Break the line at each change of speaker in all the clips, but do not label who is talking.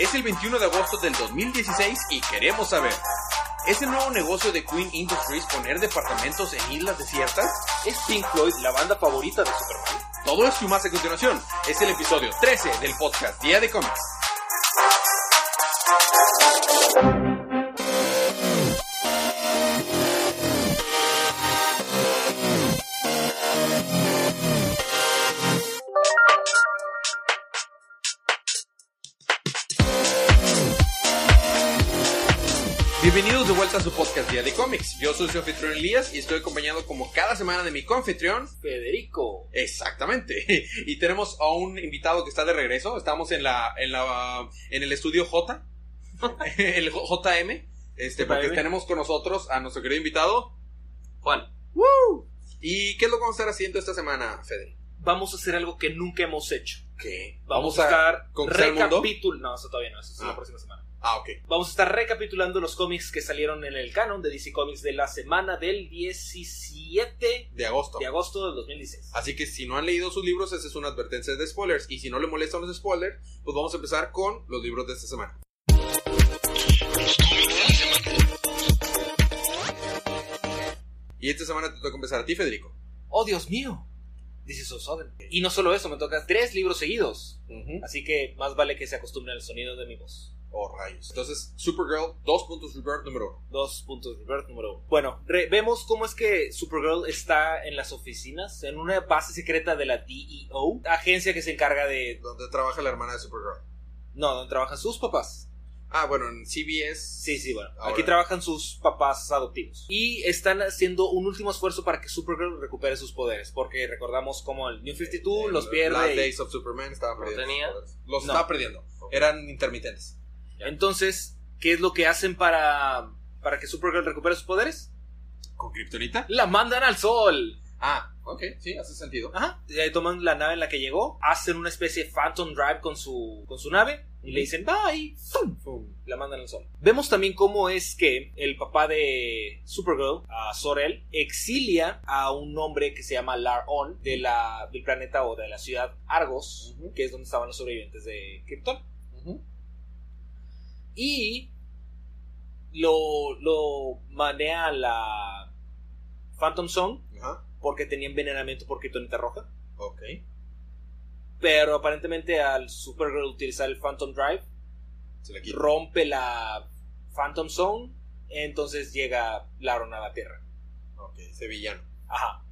Es el 21 de agosto del 2016 y queremos saber, ¿es el nuevo negocio de Queen Industries poner departamentos en islas desiertas?
¿Es Pink Floyd la banda favorita de Superman?
Todo esto y más a continuación. Es el episodio 13 del podcast Día de Cómics. A su podcast Día de Cómics. Yo soy su anfitrión Elías y estoy acompañado como cada semana de mi confitrión.
Federico.
Exactamente. Y tenemos a un invitado que está de regreso. Estamos en la, en la, en el estudio J, el JM, este, porque
JM.
tenemos con nosotros a nuestro querido invitado.
Juan,
¡Woo! ¿Y qué es lo que vamos a estar haciendo esta semana, Fede?
vamos a hacer algo que nunca hemos hecho.
¿Qué?
Vamos, a estar
conquistar el mundo?
recapitulando. No, eso todavía no, eso es
Ah.
la próxima semana.
Ah, ok.
Vamos a estar recapitulando los cómics que salieron en el canon de DC Comics de la semana del 17
De agosto.
de agosto del 2016.
Así que si no han leído sus libros, esa es una advertencia de spoilers. Y si no le molestan los spoilers, pues vamos a empezar con los libros de esta semana. Y esta semana te toca empezar a ti, Federico.
¡Oh, Dios mío! This is so sudden. Y no solo eso, me toca tres libros seguidos. Así que más vale que se acostumbren al sonido de mi voz.
Oh, rayos. Entonces, Supergirl, dos puntos Rebirth número uno.
Dos puntos, Rebirth número uno. Bueno, re- vemos cómo es que Supergirl está en las oficinas, en una base secreta de la DEO, agencia que se encarga de...
Donde trabaja la hermana de Supergirl.
No, donde trabajan sus papás.
Ah, bueno, en CBS.
Sí, sí, bueno.
Ahora.
Aquí trabajan sus papás adoptivos. Y están haciendo un último esfuerzo para que Supergirl recupere sus poderes. Porque recordamos como el New 52
En
los
Last
pierde. y-
Days of Superman estaba
¿No
perdiendo. poderes. Los
No.
estaba perdiendo. Eran intermitentes.
Entonces, ¿qué es lo que hacen para, para que Supergirl recupere sus poderes?
¿Con Kryptonita?
La mandan al sol.
Ah, ok, sí, hace sentido.
Ajá. Y ahí toman la nave en la que llegó, hacen una especie de Phantom Drive con su, con su nave y le dicen bye. ¡Fum!
Fum.
La mandan al sol. Vemos también cómo es que el papá de Supergirl, a Sorel, exilia a un hombre que se llama Lar-On de la, del planeta o de la ciudad Argos, que es donde estaban los sobrevivientes de Krypton.
Ujú.
Y lo, lo manea a la Phantom Zone
Ajá,
porque tenía envenenamiento por Kryptonita roja.
ok.
Pero aparentemente al Supergirl utilizar el Phantom Drive,
Se
rompe la Phantom Zone, entonces llega Laron a la Tierra.
Ok, ese villano.
Ajá.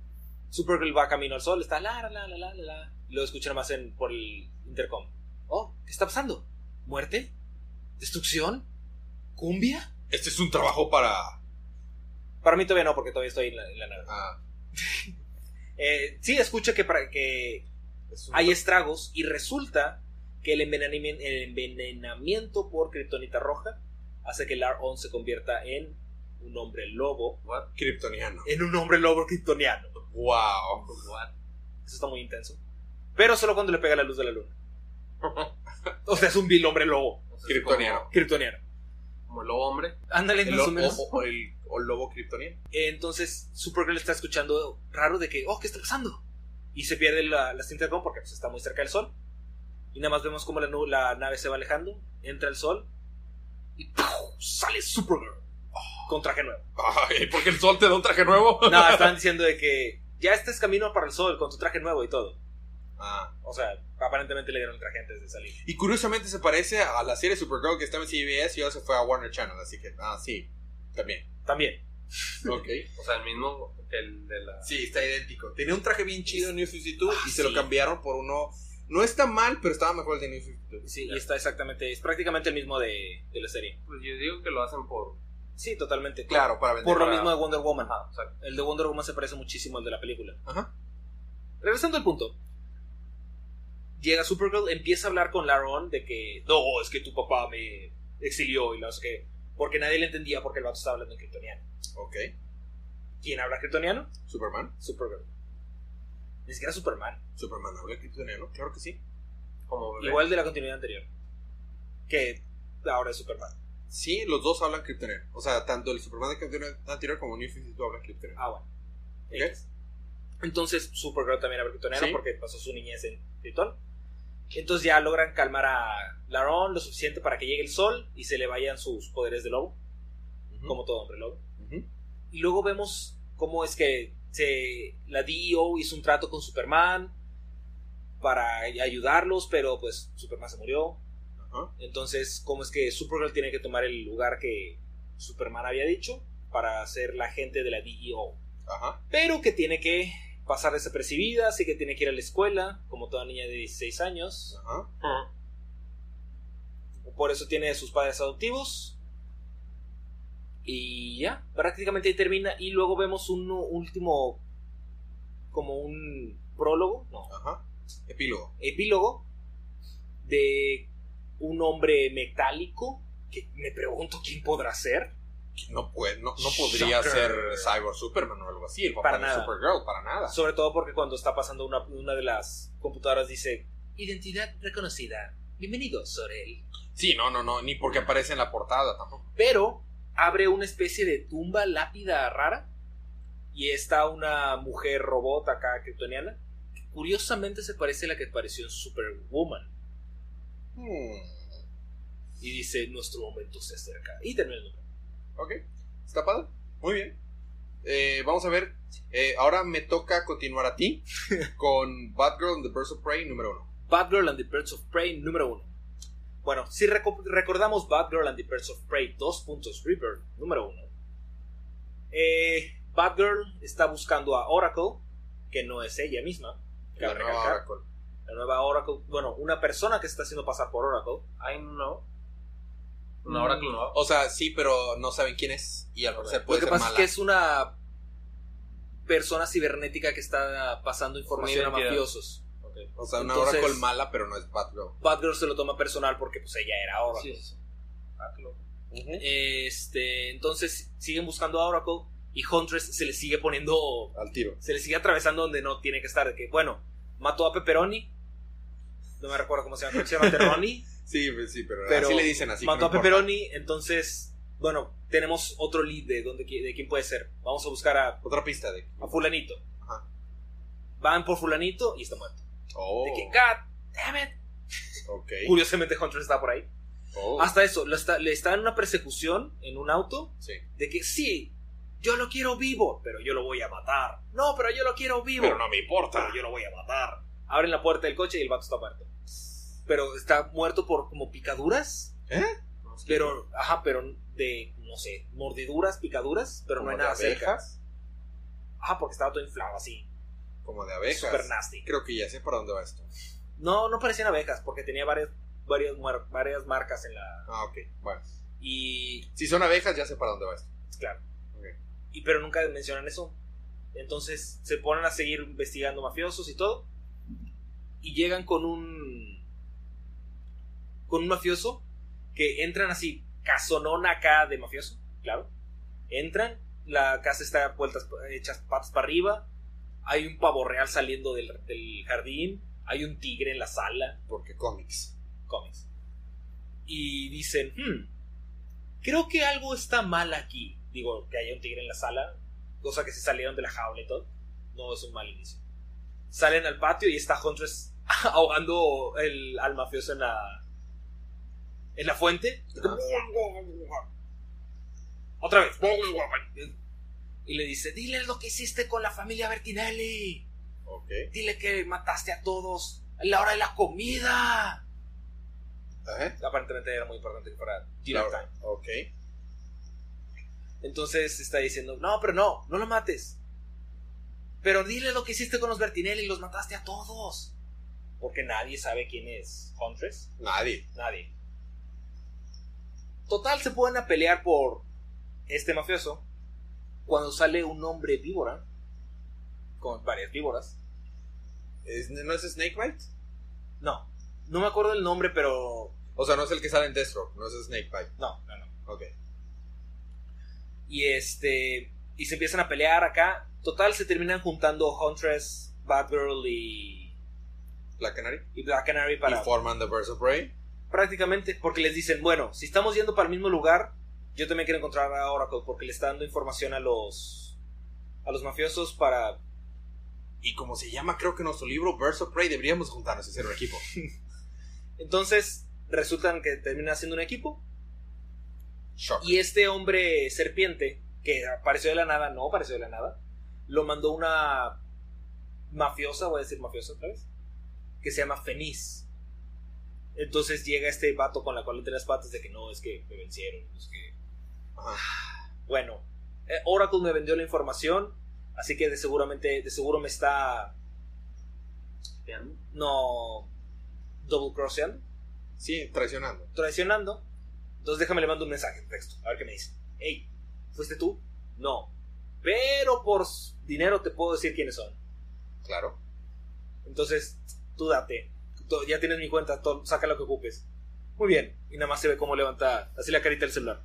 Supergirl va camino al sol, está la la la la la la. Lo escuchan más en, por el intercom. Oh, ¿qué está pasando? ¿Muerte? ¿Destrucción? ¿Cumbia?
Este es un trabajo para.
Para mí todavía no, porque todavía estoy en la, en la nave.
Ah,
Eh, sí, escucha que, para, que
es
hay estragos y resulta que el envenenamiento, el envenenamiento por kriptonita roja hace que Lar-On se convierta en un hombre lobo.
What?
Kryptoniano.
En un hombre lobo kryptoniano.
Wow.
What?
Eso está muy intenso. Pero solo cuando le pega la luz de la luna. O sea, es un vil hombre lobo
Kryptoniano.
kryptoniano.
Como, el lobo hombre.
Ándale,
El,
más
o,
o menos.
o- o el, o el lobo kryptoniano.
Entonces Supergirl está escuchando raro de que, oh, ¿qué está pasando? Y se pierde la, la intercom porque pues, está muy cerca del sol. Y nada más vemos cómo la, nave se va alejando, entra el sol y sale Supergirl con traje nuevo.
Ay, porque el sol te da un traje nuevo.
No, estaban diciendo de que ya estás camino para el sol con tu traje nuevo y todo.
Ah.
O sea, aparentemente le dieron el traje antes de salir.
Y curiosamente se parece a la serie Supergirl que estaba en CBS y ahora se fue a Warner Channel. Así que, ah, sí, también.
También.
Ok.
O sea, el mismo que el de la.
Sí, está idéntico. Tenía un traje bien chido en New 52 y se lo
sí.
cambiaron por uno. No está mal, pero estaba mejor el de New 52.
Sí, y está exactamente, es prácticamente el mismo de, de la serie.
Pues yo digo que lo hacen por.
Sí, totalmente.
Claro, para vender.
Por lo mismo de Wonder Woman.
Sea,
El de Wonder Woman se parece muchísimo al de la película.
Ajá.
Regresando al punto. Llega Supergirl, empieza a hablar con Laron de que no, es que tu papá me exilió y no sé qué. Porque nadie le entendía porque el vato estaba hablando en kryptoniano.
Ok.
¿Quién habla kryptoniano?
Superman.
Supergirl. Ni siquiera Superman.
Superman habla kryptoniano, claro que sí.
como bebé.
Igual de la continuidad anterior. Que ahora es Superman.
Sí, los dos hablan kryptoniano. O sea, tanto el Superman de continuidad anterior como New 52 hablan kryptoniano.
Ah, bueno.
Ok.
Entonces Supergirl también habla kryptoniano
Sí.
porque pasó su niñez en Krypton. Entonces ya logran calmar a Laron lo suficiente para que llegue el sol y se le vayan sus poderes de lobo, como todo hombre lobo. Y luego vemos cómo es que se, la DEO hizo un trato con Superman para ayudarlos, pero pues Superman se murió. Entonces, cómo es que Supergirl tiene que tomar el lugar que Superman había dicho para ser la agente de la DEO. Pero que tiene que pasar desapercibida, así que tiene que ir a la escuela, como toda niña de 16 años.
Ajá.
Por eso tiene sus padres adoptivos. Y ya, prácticamente ahí termina. Y luego vemos un último, como un prólogo, no,
Ajá. Epílogo.
epílogo de un hombre metálico que me pregunto quién podrá ser.
No, puede, no, no podría
Shocker.
ser Cyborg Superman o algo así. El papá
Para
de
nada.
Supergirl, para nada.
Sobre todo porque cuando está pasando una, una de las computadoras dice identidad reconocida. Bienvenido, Sorel.
Sí, no, no, no. Ni porque aparece en la portada tampoco.
Pero abre una especie de tumba lápida rara y está una mujer robot acá kryptoniana que curiosamente se parece a la que apareció en Superwoman
Hmm.
y dice nuestro momento se acerca y termina el número.
Ok. Está padre. Muy bien. Eh, vamos a ver. Eh, ahora me toca continuar a ti con Batgirl and the Birds of Prey número uno.
Batgirl and the Birds of Prey número 1. Bueno, si reco- recordamos Batgirl and the Birds of Prey 2 puntos Rebirth número 1. Eh, Batgirl está buscando a Oracle, que no es ella misma.
La nueva. Oracle.
La nueva Oracle, bueno, una persona que se está haciendo pasar por Oracle.
Ay, no. Una hora que no.
O sea, sí, pero no saben quién es. Y al parecer
Lo
puede
que
ser
pasa
mala.
es que es una persona cibernética que está pasando información a
identidad.
mafiosos.
Ok.
O sea, una
Entonces-
Oracle mala, pero no es Batgirl.
Batgirl se lo toma personal porque pues ella era Oracle.
Sí, sí. Ah, qué loco.
Este, entonces siguen buscando a Oracle y Huntress se le sigue poniendo,
Al tiro.
se le sigue atravesando donde no tiene que estar. De que, bueno, mató a Pepperoni. No me recuerdo cómo se llama, creo que se llama Terroni.
Sí, pues sí, pero,
Pero
así le dicen así.
mató
no
a. Pepperoni, entonces, bueno, tenemos otro lead de, dónde, de quién puede ser. Vamos a buscar a,
Otra pista de.
a Fulanito.
Ajá.
Van por Fulanito y está muerto.
Oh.
De que, God damn it.
Ok.
Curiosamente Huntress está por ahí.
Oh.
Hasta eso, le está, le está en una persecución en un auto
Sí.
de que sí, yo lo quiero vivo, pero yo lo voy a matar. No, pero yo lo quiero vivo.
Pero no me importa.
pero yo lo voy a matar. Abren la puerta del coche y el vato está muerto. Pero está muerto por como picaduras.
¿Eh?
No sé.
Pero, ajá, pero de, no sé, mordiduras, picaduras, pero no hay
de
nada cerca.
abejas.
Ajá, porque estaba todo inflado así.
Como de abejas.
Super nasty.
Creo que ya sé para dónde va esto.
No, no parecían abejas, porque tenía varias, varias, varias marcas en la.
Ah, ok. Bueno.
Y.
Si son abejas, ya sé para dónde va esto.
Claro. Y pero nunca mencionan eso. Entonces se ponen a seguir investigando mafiosos y todo. Y llegan con un. Con un mafioso. Que entran así, casonón acá de mafioso, claro. Entran, la casa está vueltas, hechas patas para arriba. Hay un pavo real saliendo del, del jardín. Hay un tigre en la sala.
Porque cómics.
Cómics. Y dicen, hmm, creo que algo está mal aquí. Digo, que haya un tigre en la sala, cosa que se salieron de la jaula y todo. No es un mal inicio. Salen al patio y está Huntress ahogando el, al mafioso en la, en la fuente. Otra vez. Y le dice, dile lo que hiciste con la familia Bertinelli. Dile que mataste a todos a la hora de la comida.
Ajá.
Aparentemente era muy importante que fuera dinner
Claro.
time.
Ok.
Entonces está diciendo, no, pero no, no lo mates. Pero dile lo que hiciste con los Bertinelli, los mataste a todos. Porque nadie sabe quién es Huntress.
Nadie.
Nadie. Total, se pueden a pelear por este mafioso. Cuando sale un hombre víbora, con varias víboras.
¿Es- ¿No es Snakebite?
No, no me acuerdo el nombre, pero...
O sea, no es el que sale en Deathstroke. No es Snakebite.
No, no, no.
Ok.
Y este. Y se empiezan a pelear acá. Total, se terminan juntando Huntress, Batgirl y.
La Canary.
y Black Canary para.
Y forman The Birds of Prey.
Prácticamente. Porque les dicen, bueno, si estamos yendo para el mismo lugar, yo también quiero encontrar a Oracle. Porque le está dando información a los. a los mafiosos para.
Y como se llama, creo que nuestro libro Birds of Prey, deberíamos juntarnos y hacer un equipo.
Entonces, resultan que termina siendo un equipo.
Shock.
Y este hombre serpiente, que apareció de la nada, no apareció de la nada, lo mandó una mafiosa, voy a decir mafiosa otra vez, que se llama Feniz. Entonces llega este vato con la cola entre las patas de que no, es que me vencieron, es que...
Ajá.
Bueno, eh, Oracle me vendió la información, así que de seguramente, de seguro me está, no, double crosseando,
Sí, traicionando.
traicionando. Entonces déjame le mando un mensaje en texto, a ver qué me dice. Hey, ¿fuiste tú? No. Pero por dinero te puedo decir quiénes son.
Claro.
Entonces, tú date. Ya tienes mi cuenta, todo- saca lo que ocupes. Muy bien. Y nada más se ve cómo levanta así la carita del celular.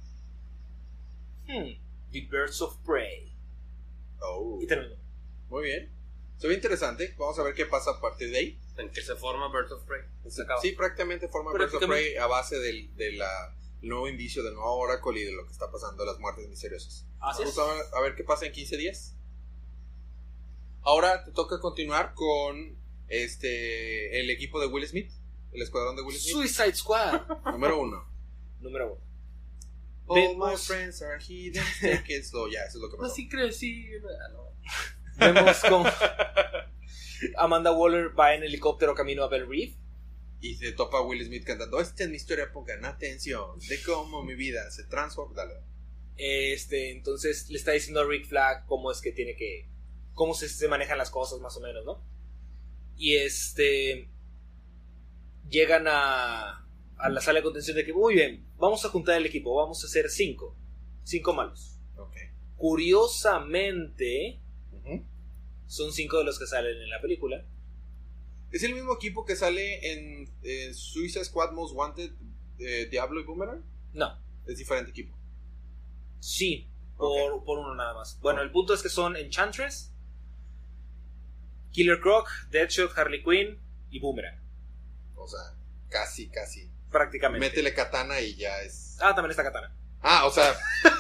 Hmm. The Birds of Prey.
Oh.
Y terminó.
Muy bien. Se ve interesante. Vamos a ver qué pasa a partir de ahí.
En que se forma Birds of Prey. Se acaba.
Sí, prácticamente forma Birds of. Prey a base del, de la, nuevo indicio del nuevo Oracle y de lo que está pasando, las muertes misteriosas.
Así
Vamos
es.
a ver, a ver qué pasa en 15 días. Ahora te toca continuar con este el equipo de Will Smith, el escuadrón de Will Smith,
Suicide Squad.
número uno.
Número uno.
All
Vemos-
my friends are hidden, take it slow. Ya, eso es lo que pasó.
Así crecí.
Vemos cómo Amanda Waller va en helicóptero camino a Bell Reef.
Y se topa Will Smith cantando, esta es mi historia, pongan atención, de cómo mi vida se transforma. Dale.
Este, entonces le está diciendo a Rick Flag cómo es que tiene que. cómo se, se manejan las cosas, más o menos, ¿no? Y este. Llegan a. a la sala de contención de que, muy bien, vamos a juntar el equipo, vamos a hacer cinco. Cinco malos. Curiosamente, son cinco de los que salen en la película.
Es el mismo equipo que sale en Suicide Squad Most Wanted, eh, Diablo y Boomerang.
No,
Es diferente equipo.
sí, por, por uno nada más. Bueno, el punto es que son Enchantress, Killer Croc, Deadshot, Harley Quinn y Boomerang.
O sea, casi, casi.
Prácticamente.
Métele katana y ya es.
Ah, también está Katana.
Ah, o sea,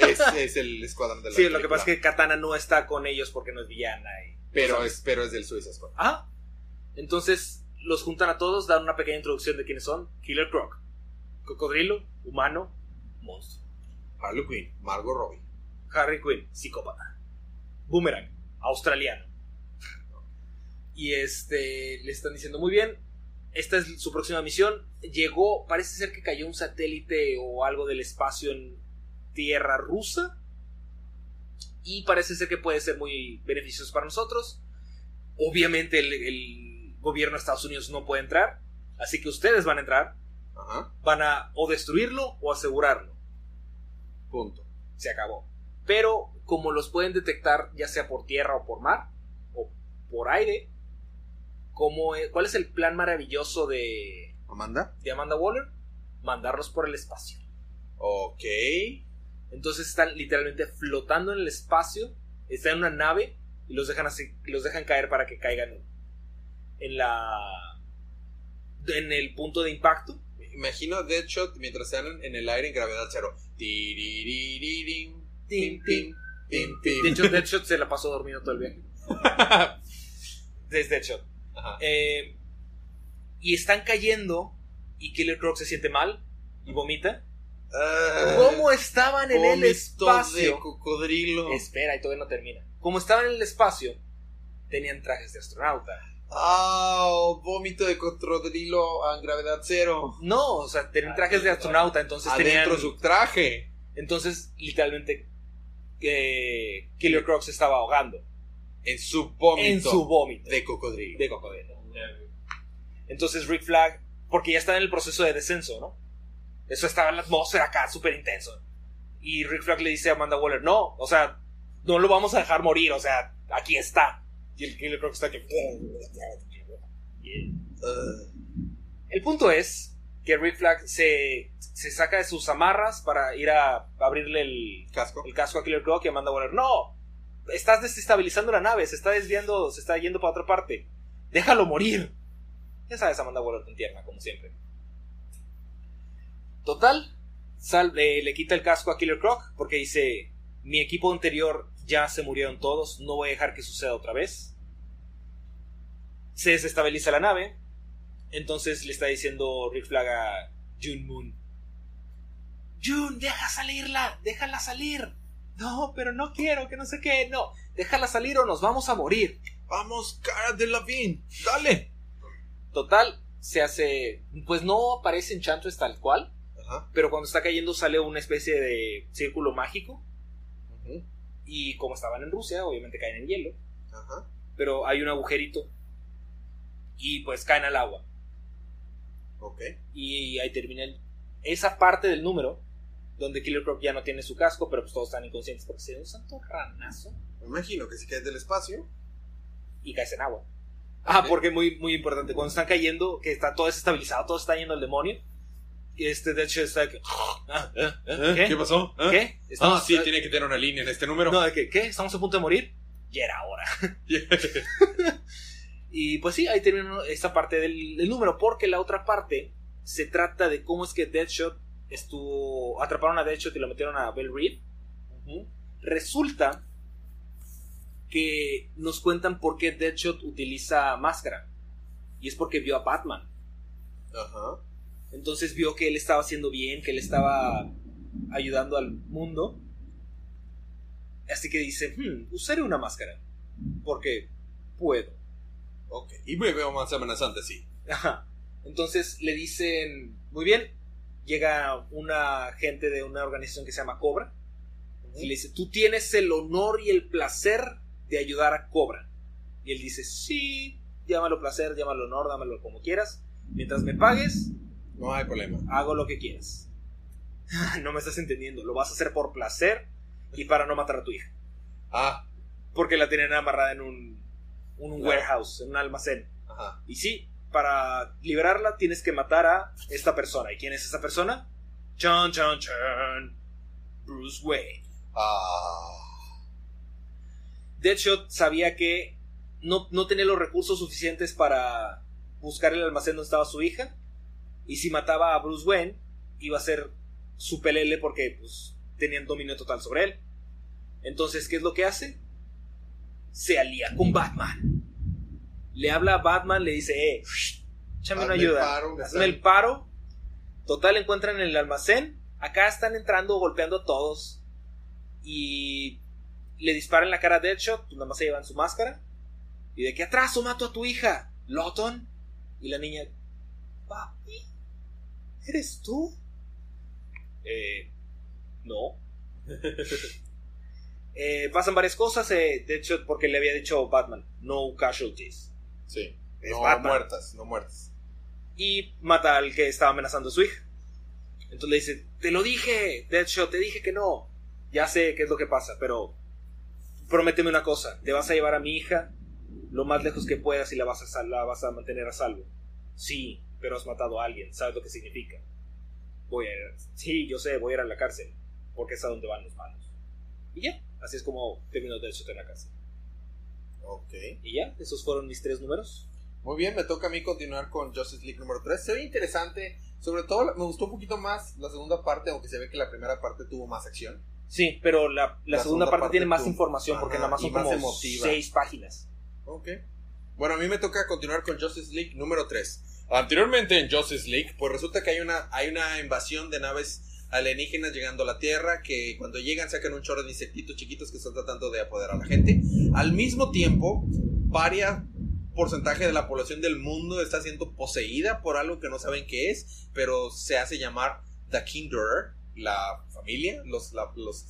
es, es el escuadrón de la
Sí, lo que pasa es que Katana no está con ellos porque no es villana. Y...
Pero es, pero es del Suicide Squad.
Ah, entonces los juntan a todos, dan una pequeña introducción de quiénes son. Killer Croc, Cocodrilo, Humano, Monstruo.
Harley Quinn, Margot Robbie.
Harry Quinn, psicópata. Boomerang, australiano. Y este, le están diciendo muy bien, esta es su próxima misión. Llegó, parece ser que cayó un satélite o algo del espacio en tierra rusa. Y parece ser que puede ser muy beneficioso para nosotros. Obviamente el, el gobierno de Estados Unidos no puede entrar. Así que ustedes van a entrar.
Ajá.
Van a o destruirlo o asegurarlo.
Punto.
se acabó. Pero como los pueden detectar ya sea por tierra o por mar o por aire, como, eh, ¿cuál es el plan maravilloso de,
Amanda.
de Amanda Waller? Mandarlos por el espacio.
Ok.
Entonces están literalmente flotando en el espacio, están en una nave y los dejan así, los dejan caer para que caigan en la en el punto de impacto.
Imagino Deadshot mientras están en, el aire en gravedad cero.
De hecho, Deadshot se la pasó dormido todo el viaje. Desde Deadshot.
Ajá.
Eh, y están cayendo y Killer Croc se siente mal y vomita.
Ah,
¿Cómo estaban en el
vómito de
espacio?
cocodrilo.
Espera, y todavía no termina. Como estaban en el espacio, tenían trajes de astronauta.
Ah, vómito de cocodrilo a gravedad cero.
No, o sea, tenían trajes de astronauta, entonces
Adentro
tenían...
su traje.
Entonces, literalmente, eh, Killer Croc se estaba ahogando
En su vómito.
en su vómito
de cocodrilo.
de cocodrilo. Entonces Rick Flag, porque ya estaba en el proceso de descenso, ¿no? Eso estaba en la atmósfera acá, súper intenso. Y Rick Flag le dice a Amanda Waller, no, o sea, no lo vamos a dejar morir, o sea, aquí está. Y el Killer Croc está aquí.
Ah,
El punto es que Rick Flag se, se saca de sus amarras para ir a abrirle el,
casco.
el casco a Killer Croc y Amanda Waller, no, estás desestabilizando la nave, se está desviando, se está yendo para otra parte. Déjalo morir. Ya sabes, Amanda Waller tan tierna, como siempre. Total, sal- le quita el casco a Killer Croc porque dice, mi equipo anterior ya se murieron todos, no voy a dejar que suceda otra vez. Se desestabiliza la nave. Entonces le está diciendo Rick Flag a June Moon. June, deja salirla, déjala salir. No, pero no quiero, que no sé qué, no. Déjala salir o nos vamos a morir.
Vamos, cara de Lavín, dale.
Total, se hace. Pues no aparece Enchantress tal cual,
Ajá.
pero cuando está cayendo sale una especie de círculo mágico.
ujú,
Y como estaban en Rusia, obviamente caen en hielo.
Ajá.
Pero hay un agujerito. Y pues caen al agua.
Ok.
Y ahí termina el- esa parte del número. Donde Killer Croc ya no tiene su casco, pero pues todos están inconscientes porque se da un santo ranazo
Me imagino que si caes del espacio.
y caes en agua. Ah, porque muy, muy importante. Cuando están cayendo, que está todo desestabilizado, todo está yendo al demonio. Y este, de hecho, está. que- Ah, ah, ah,
¿Eh? ¿Qué pasó? ¿Eh?
¿Qué?
Ah,
Estamos-
sí, tiene que tener una línea en este número.
No, de que, ¿qué? ¿Estamos a punto de morir? Ya era hora. Y pues sí, ahí termina esta parte del, del número, porque la otra parte se trata de cómo es que Deadshot estuvo. Atraparon a Deadshot y lo metieron a Bell.
Ujú.
Resulta que nos cuentan por qué Deadshot utiliza máscara. Y es porque vio a Batman.
Ajá.
Entonces vio que él estaba haciendo bien, que él estaba ayudando al mundo. Así que dice, "Hmm, usaré una máscara. Porque puedo.
Ok. Y me veo más amenazante, sí.
Ajá. Entonces le dicen, muy bien, llega una gente de una organización que se llama Cobra y le dice, tú tienes el honor y el placer de ayudar a Cobra. Y él dice, sí, llámalo placer, llámalo honor, dámelo como quieras. Mientras me pagues,
No hay problema.
hago lo que quieras. no me estás entendiendo, lo vas a hacer por placer y para no matar a tu hija.
Ah,
Porque la tienen amarrada en un, un
Claro.
warehouse, en un almacén.
ajá.
Y sí, para liberarla tienes que matar a esta persona. ¿Y quién es esa persona? Chan, chan, chan. Bruce Wayne.
Ah.
Deadshot sabía que no, no tenía los recursos suficientes para buscar el almacén donde estaba su hija. Y si mataba a Bruce Wayne, iba a ser su pelele porque pues, tenían dominio total sobre él. Entonces, ¿qué es lo que hace? Se alía con Batman. Le habla a Batman, le dice, eh, échame una
el
ayuda.
paro, me
Hazme
sale".
el paro. Total, encuentran en el almacén. Acá están entrando, golpeando a todos. Y le disparan en la cara a Deadshot. Pues nada más se llevan su máscara. Y de que atrás mato a tu hija, Lawton. Y la niña, papi, ¿eres tú? Eh, no. Eh, pasan varias cosas. Eh, Deadshot, porque le había dicho Batman, no casualties.
Sí.
Es
no
Batman.
muertas, no muertas.
y mata al que estaba amenazando a su hija. Entonces le dice, te lo dije, Deadshot, te dije que no. Ya sé qué es lo que pasa, pero prométeme una cosa, te vas a llevar a mi hija lo más lejos que puedas y la vas a, sal- la vas a mantener a salvo. Sí, pero has matado a alguien, sabes lo que significa. Voy a ir, sí, yo sé, voy a ir a la cárcel, porque es a donde van los malos. Y ya, así es como terminó Deadshot en la cárcel.
Ok.
Y ya, esos fueron mis tres números.
Muy bien, me toca a mí continuar con Justice League número 3. Se ve interesante. Sobre todo me gustó un poquito más la segunda parte, aunque se ve que la primera parte tuvo más acción.
Sí, pero la, la
La
segunda
segunda
parte,
parte
tiene más información porque
Ajá,
nada más son
más
como
emotiva.
seis páginas.
Ok. Bueno, a mí me toca continuar con Justice League número 3. Anteriormente en Justice League, pues resulta que hay una, hay una invasión de naves alienígenas llegando a la Tierra que cuando llegan sacan un chorro de insectitos chiquitos que están tratando de apoderar a la gente. Al mismo tiempo, varias porcentaje de la población del mundo está siendo poseída por algo que no saben qué es, pero se hace llamar The Kinder, la familia, los, la- los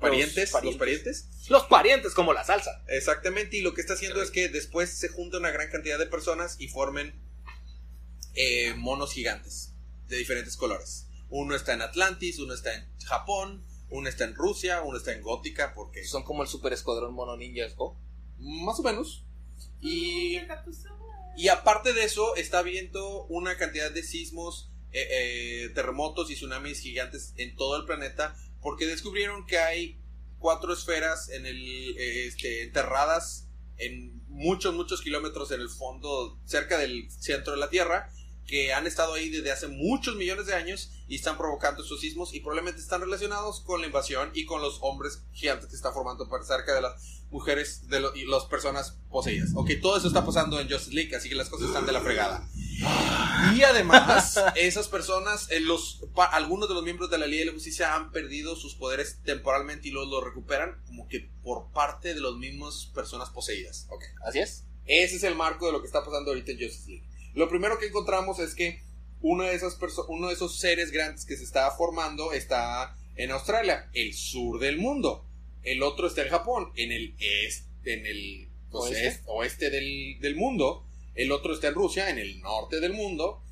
parientes,
parientes.
los parientes.
Los parientes como la salsa.
Exactamente, y lo que está haciendo es que después se junta una gran cantidad de personas y formen eh, monos gigantes de diferentes colores. Uno está en Atlantis, uno está en Japón, uno está en Rusia, uno está en Gótica, porque
Son como el super escuadrón mono ninjas, ¿no?
más o menos. Y, y aparte de eso, está habiendo una cantidad de sismos, eh, eh, terremotos y tsunamis gigantes en todo el planeta, porque descubrieron que hay cuatro esferas en el, eh, este, enterradas en muchos, muchos kilómetros en el fondo, cerca del centro de la Tierra, que han estado ahí desde hace muchos millones de años y están provocando estos sismos y probablemente están relacionados con la invasión y con los hombres gigantes que están formando por cerca de las mujeres de lo- y las personas poseídas. Ok, todo eso está pasando en Justice League, así que las cosas están de la fregada. Y además, esas personas, eh, los, pa- algunos de los miembros de la Liga de la Justicia han perdido sus poderes temporalmente y luego los recuperan como que por parte de las mismas personas poseídas. Ok.
Así es.
Ese es el marco de lo que está pasando ahorita en Justice League. Lo primero que encontramos es que uno de, esas uno de esos seres grandes que se está formando está en Australia, el sur del mundo. El otro está en Japón, en el este, en el pues,
¿Oeste?
est- oeste del, del mundo. El otro está en Rusia, en el norte del mundo.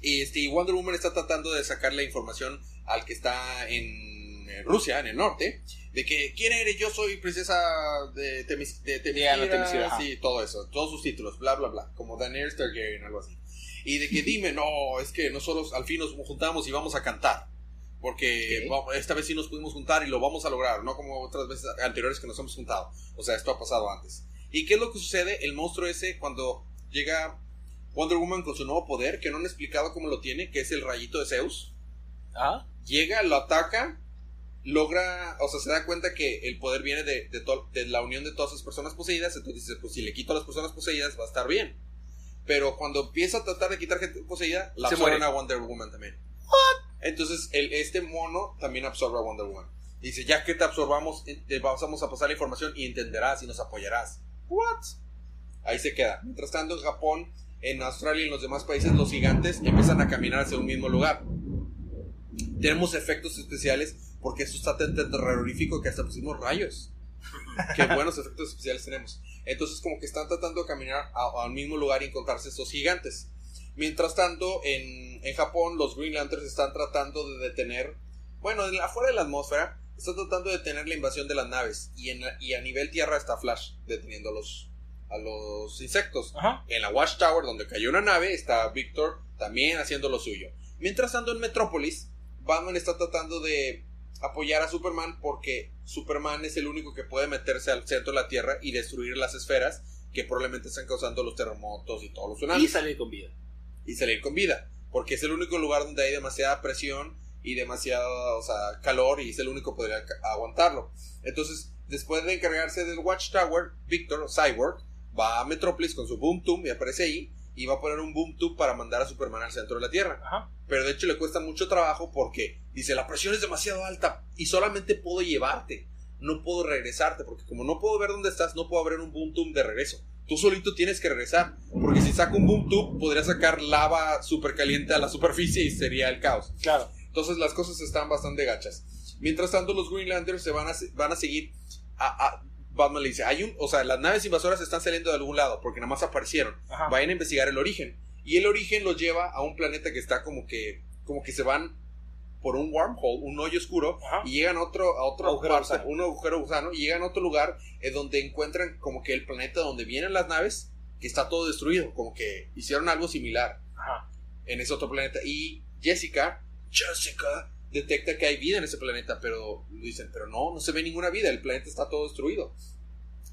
Y este, y Wonder Woman está tratando de sacar la información al que está en Rusia, en el norte, de que quién eres, yo soy princesa de, Temis, de sí, todo eso, todos sus títulos, bla, bla, bla, como Daenerys Targaryen, algo así. Y de que dime, no, es que nosotros al fin nos juntamos y vamos a cantar. Porque esta vez sí nos pudimos juntar y lo vamos a lograr, no como otras veces anteriores que nos hemos juntado. O sea, esto ha pasado antes. ¿Y qué es lo que sucede? El monstruo ese, cuando llega Wonder Woman con su nuevo poder, que no han explicado cómo lo tiene, que es el rayito de Zeus,
Ajá.
llega, lo ataca, logra, o sea, se da cuenta que el poder viene de, de, to- de la unión de todas esas personas poseídas, entonces dice, pues si le quito a las personas poseídas va a estar bien. Pero cuando empieza a tratar de quitar gente poseída, la
Se
absorben
muere.
a Wonder Woman también. Entonces, el, este mono también absorbe a Wonder Woman. Dice, ya que te absorbamos, te vamos a pasar la información y entenderás y nos apoyarás. ¿What? Ahí se queda. Mientras tanto, en Japón, en Australia y en los demás países, los gigantes empiezan a caminar hacia un mismo lugar. Tenemos efectos especiales porque esto está tan terrorífico que hasta pusimos rayos. Qué buenos efectos especiales tenemos. Entonces, como que están tratando de caminar al mismo lugar y encontrarse estos gigantes. Mientras tanto, en, en Japón, los Green Lanterns están tratando de detener, bueno, en la- afuera de la atmósfera, están tratando de detener la invasión de las naves. Y, en la- y a nivel tierra está Flash deteniendo a los, a los insectos.
Ajá.
En la Watchtower, donde cayó una nave, está Victor también haciendo lo suyo. Mientras tanto, en Metrópolis, Batman está tratando de apoyar a Superman porque Superman es el único que puede meterse al centro de la Tierra y destruir las esferas que probablemente están causando los terremotos y todos los
Y
tsunamis
salir con vida.
y salir con vida. Porque es el único lugar donde hay demasiada presión y demasiado o sea, calor y es el único que podría aguantarlo. Entonces, después de encargarse del Watchtower, Victor, Cyborg, va a Metrópolis con su Boom Tube y aparece ahí y va a poner un Boom Tube para mandar a Superman al centro de la Tierra.
Ajá.
Pero de hecho le cuesta mucho trabajo porque dice, la presión es demasiado alta y solamente puedo llevarte, no puedo regresarte, porque como no puedo ver dónde estás, no puedo abrir un boom tube de regreso. Tú solito tienes que regresar, porque si saco un boom tube, podría sacar lava súper caliente a la superficie y sería el caos.
Claro.
Entonces las cosas están bastante gachas. Mientras tanto, los Green Lanterns se van a, se- van a seguir a, a- Batman le dice, hay un, o sea, las naves invasoras están saliendo de algún lado, porque nada más aparecieron
Ajá.
vayan a investigar el origen. Y el origen los lleva a un planeta que está como que, como que se van por un wormhole, un hoyo oscuro,
Ajá.
y llegan a otro, a otro
Agujero
parte, un agujero gusano, y llegan a otro lugar eh, donde encuentran como que el planeta donde vienen las naves, que está todo destruido, como que hicieron algo similar
Ajá.
en ese otro planeta. Y Jessica, Jessica, detecta que hay vida en ese planeta, pero dicen, pero no, no se ve ninguna vida, el planeta está todo destruido.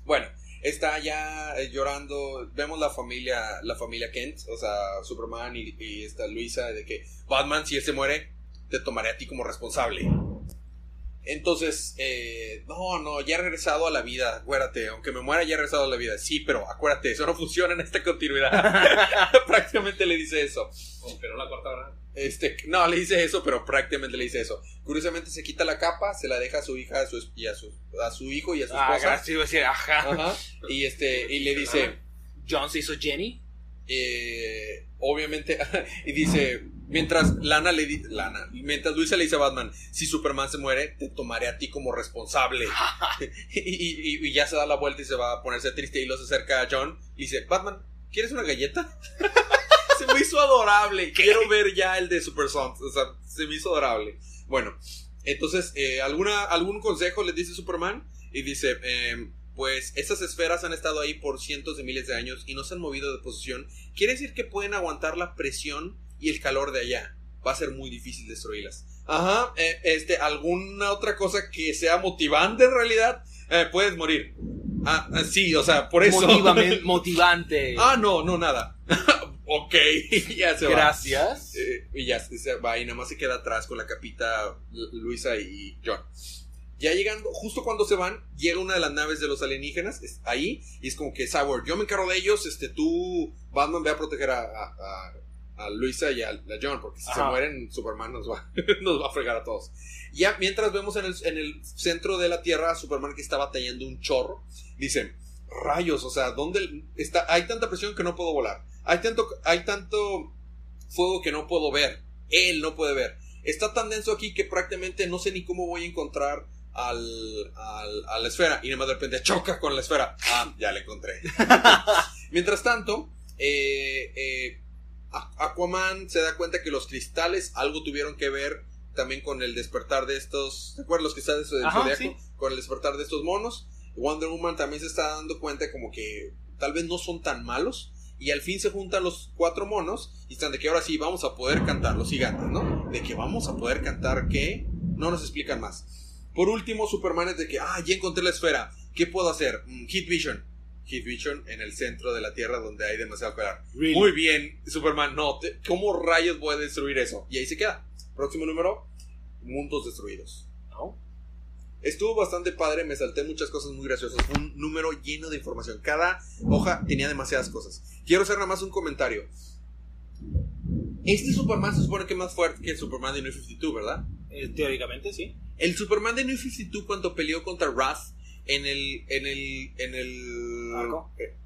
Bueno, está ya eh, llorando, vemos la familia, la familia Kent, o sea, Superman y, y esta Luisa, de que Batman, si él se muere, te tomaré a ti como responsable. Entonces, eh, no, no, ya he regresado a la vida, acuérdate, aunque me muera ya he regresado a la vida. Sí, pero acuérdate, eso no funciona en esta continuidad. Prácticamente le dice eso.
Pero la cuarta hora.
Este, no, le dice eso, pero prácticamente le dice eso. Curiosamente se quita la capa, se la deja a su hija a su, y a su, a su hijo y a su
Ah,
esposa.
gracias. Decir, ajá.
Ajá. Y este, y le dice,
John se hizo Jenny.
eh, obviamente, y dice, mientras Lana le dice, Lana, mientras Luisa le dice a Batman, si Superman se muere, te tomaré a ti como responsable. y, y- ya se da la vuelta y se va a ponerse triste y lo se acerca a John y dice, Batman, ¿quieres una galleta? Se me hizo adorable. Quiero ver ya el de Super Sons. O sea, se me hizo adorable. Bueno, entonces, eh, ¿alguna, ¿algún consejo le dice Superman? Y dice, eh, pues esas esferas han estado ahí por cientos de miles de años y no se han movido de posición. Quiere decir que pueden aguantar la presión y el calor de allá. Va a ser muy difícil destruirlas. Ajá, eh, este, ¿alguna otra cosa que sea motivante en realidad? Eh, puedes morir. Ah, ah, sí, o sea, por eso.
Motivame- motivante.
Ah, no, no, nada. ok, ya se va.
Gracias.
Eh, y ya se va y nada más se queda atrás con la capita Lu- Luisa y John. Ya llegando, justo cuando se van, llega una de las naves de los alienígenas es ahí y es como que Cyborg, yo me encargo de ellos, este, tú, Batman, ve a proteger a, a- Luisa y a, a John, porque si se mueren, Superman nos va, nos va a fregar a todos. Ya mientras vemos en el, en el centro de la Tierra a Superman que está batallando un chorro, dicen, rayos, o sea, ¿dónde está? Hay tanta presión que no puedo volar. Hay tanto, hay tanto fuego que no puedo ver. Él no puede ver. Está tan denso aquí que prácticamente no sé ni cómo voy a encontrar al, al- a la esfera. Y nada más de repente choca con la esfera. Ah, ya la encontré. Mientras tanto, eh, eh, Aqu- Aquaman se da cuenta que los cristales algo tuvieron que ver también con el despertar de estos. ¿Te acuerdas los cristales del
Ajá,
zodiaco?
sí.
Con el despertar de estos monos. Wonder Woman también se está dando cuenta como que tal vez no son tan malos. Y al fin se juntan los cuatro monos y están de que ahora sí vamos a poder cantar, los gigantes, ¿no? De que vamos a poder cantar que no nos explican más. Por último, Superman es de que, ah, ya encontré la esfera. ¿Qué puedo hacer? Mm, Heat Vision. Heat Vision en el centro de la Tierra donde hay demasiado calor.
Really.
Muy bien, Superman, no, te- ¿cómo rayos voy a destruir eso? Y ahí se queda. Próximo número, mundos destruidos.
¿No?
Estuvo bastante padre, me salté muchas cosas muy graciosas. Fue un número lleno de información. Cada hoja tenía demasiadas cosas. Quiero hacer nada más un comentario. Este Superman se supone que es más fuerte que el Superman de New 52, ¿verdad?
Eh, teóricamente, sí.
El Superman de New 52 cuando peleó contra Wrath en el en el en el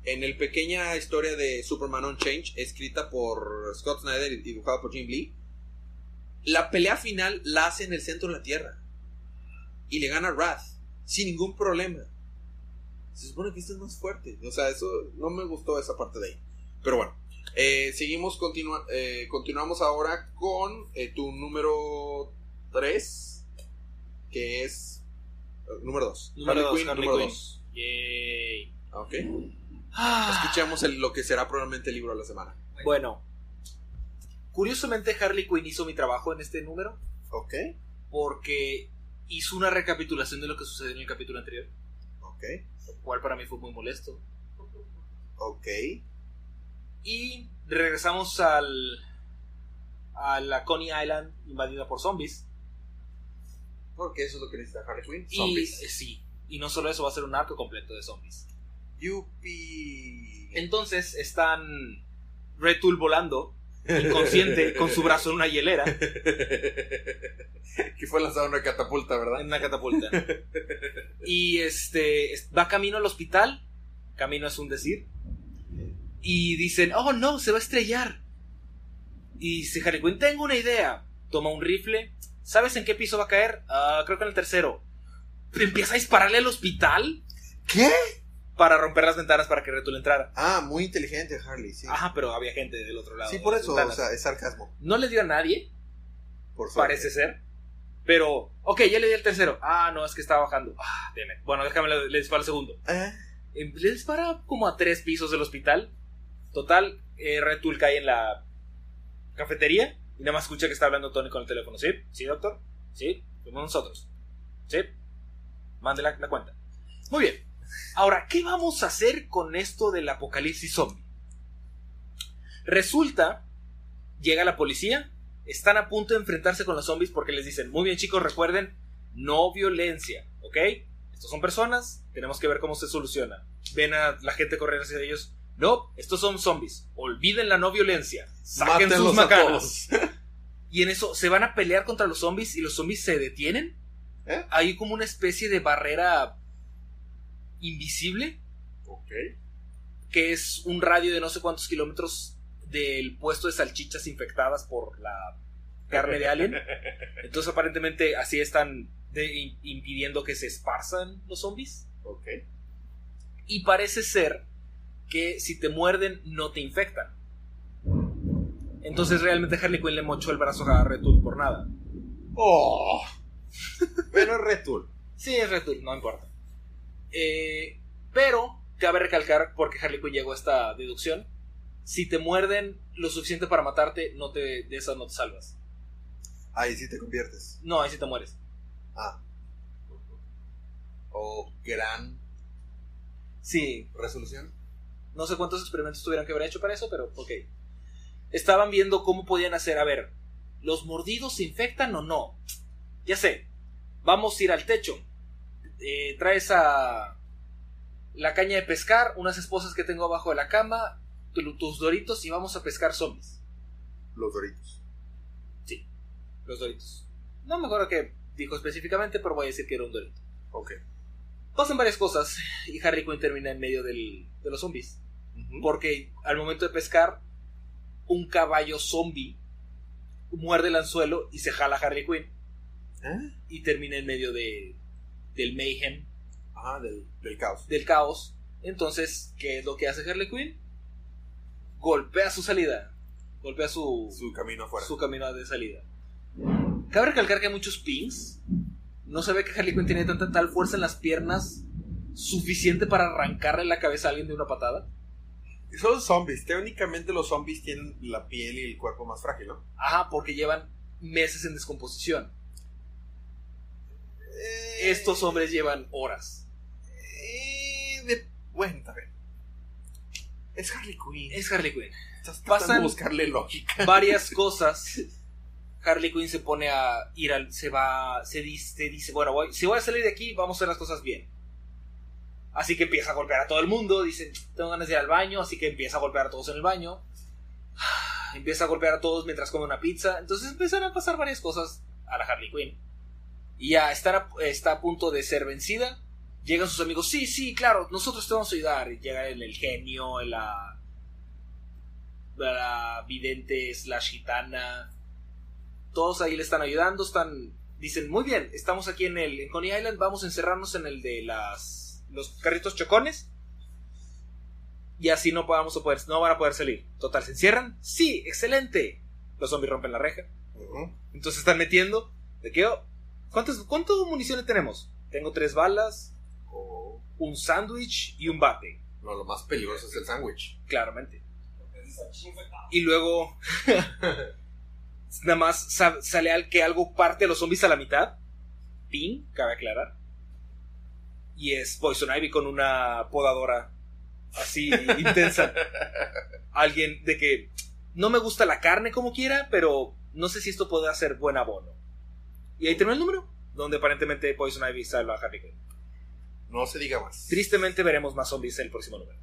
en el pequeña historia de Superman Unchanged escrita por Scott Snyder y dibujada por Jim Lee. La pelea final la hace en el centro de la Tierra y le gana a Wrath sin ningún problema. Se supone que este es más fuerte. O sea, eso no me gustó esa parte de ahí. Pero bueno, eh, seguimos, continua- eh, continuamos ahora con eh, tu número 3, que es... eh, número 2.
Número dos, Harley
número. 2.
Yay.
Ok.
Ah.
Escuchamos el- lo que será probablemente el libro de la semana.
Bueno. Curiosamente, Harley Quinn hizo mi trabajo en este número
Ok.
porque hizo una recapitulación de lo que sucedió en el capítulo anterior,
Ok.
lo cual para mí fue muy molesto.
Ok.
Y regresamos al a la Coney Island invadida por zombies.
Porque eso es lo que necesita Harley Quinn. Zombies.
eh, sí, y no solo eso, va a ser un arco completo de zombies.
Yupi.
Entonces están Red Tool volando, inconsciente, con su brazo en una hielera,
que fue lanzado en una catapulta, ¿verdad?
en una catapulta. Y este es- va camino al hospital, camino es un decir, y dicen, oh no, se va a estrellar. Y dice Harley Quinn, tengo una idea. Toma un rifle, ¿sabes en qué piso va a caer? "Ah, creo que en el tercero. Empieza a dispararle al hospital
¿Qué?
Para romper las ventanas para que Red Tool entrara.
Ah, muy inteligente Harley, sí.
Ajá, pero había gente del otro lado.
sí, por eso, o sea, es sarcasmo.
No le dio a nadie,
Por
parece ser. Pero, ok, ya le di al tercero. Ah, no, es que estaba bajando. Ah, it. Bueno, déjame le, le disparo al segundo.
Eh,
Eh, Le dispara como a tres pisos del hospital. Total, eh, Red Tool cae en la cafetería y nada más escucha que está hablando Tony con el teléfono. ¿Sí? ¿Sí, doctor? ¿Sí? Fuimos nosotros. ¿Sí? Mande la, la cuenta. Muy bien. Ahora, ¿qué vamos a hacer con esto del apocalipsis zombie? Resulta, llega la policía, están a punto de enfrentarse con los zombies porque les dicen, muy bien chicos, recuerden, no violencia, ¿ok? Estos son personas, tenemos que ver cómo se soluciona. Ven a la gente correr hacia ellos. No, estos son zombies. Olviden la no violencia. Saquen
mátenlos
sus macanas. Y en eso se van a pelear contra los zombies y los zombies se detienen.
¿Eh?
Hay como una especie de barrera invisible
Ok.
que es un radio de no sé cuántos kilómetros del puesto de salchichas infectadas por la carne de alien. Entonces aparentemente así están de- impidiendo que se esparzan los zombies.
Ok.
Y parece ser que si te muerden no te infectan. Entonces realmente Harley Quinn le mochó el brazo a Red Tool por nada.
Oh. Pero es Red Tool.
Sí, es Red Tool, no importa. Eh, pero cabe recalcar, porque Harley Quinn llegó a esta deducción, si te muerden lo suficiente para matarte, no te, de eso no te salvas.
Ahí sí te conviertes.
No, ahí sí te mueres.
Ah. Oh, gran
Sí,
resolución.
no sé cuántos experimentos tuvieran que haber hecho para eso, pero ok. Estaban viendo cómo podían hacer, a ver, ¿los mordidos se infectan o no? Ya sé, vamos a ir al techo. Eh, traes a la caña de pescar, unas esposas que tengo abajo de la cama, tu- tus doritos y vamos a pescar zombies.
Los doritos.
Los doritos. No me acuerdo qué dijo específicamente, pero voy a decir que era un dorito.
Ok.
Pasan varias cosas y Harley Quinn termina en medio del- de los zombies. Porque al momento de pescar, un caballo zombie muerde el anzuelo y se jala a Harley Quinn.
¿Eh?
Y termina en medio de, del mayhem,
Ah, del, del caos.
del caos. Entonces, ¿qué es lo que hace Harley Quinn? Golpea su salida. Golpea su,
Su camino afuera.
su camino de salida. Cabe recalcar que hay muchos pings. No se ve que Harley Quinn tiene tanta tal fuerza en las piernas suficiente para arrancarle la cabeza a alguien de una patada.
Son zombies. Técnicamente los zombies tienen la piel y el cuerpo más frágil, ¿no?
Ajá, porque llevan meses en descomposición. Estos hombres llevan horas.
eh, de... Bueno, está bien. Es Harley Quinn.
Es Harley Quinn.
Estás
pasan-
buscarle lógica.
Varias cosas. Harley Quinn se pone a ir al. Se va. Se dice, dice bueno, voy, si voy a salir de aquí, vamos a hacer las cosas bien. Así que empieza a golpear a todo el mundo. Dice, tengo ganas de ir al baño. Así que empieza a golpear a todos en el baño. Empieza a golpear a todos mientras come una pizza. Entonces empiezan a pasar varias cosas a la Harley Quinn. Y ya estar a- está a punto de ser vencida. Llegan sus amigos, sí, sí, claro, nosotros te vamos a ayudar. Y llega el, el genio, la, la vidente slash gitana. Todos ahí le están ayudando, están... Dicen, muy bien, estamos aquí en el en Coney Island, vamos a encerrarnos en el de las los carritos chocones. Y así no, a poder, no van a poder salir. Total, ¿se encierran? Sí, excelente. Los zombies rompen la reja. Entonces están metiendo. ¿De qué? ¿Cuántas, ¿Cuánto municiones tenemos? Tengo tres balas,
O-
un sándwich y un bate.
No, lo más peligroso es el sándwich.
Claramente. Y luego. nada más sa- sale al que algo parte a los zombies a la mitad. Pin, cabe aclarar. Y es Poison Ivy con una podadora así intensa. Alguien de que no me gusta la carne como quiera, pero no sé si esto podrá ser buen abono. Y ahí termina el número, donde aparentemente Poison Ivy salva a Harley Quinn.
No se diga más.
Tristemente veremos más zombies en el próximo número.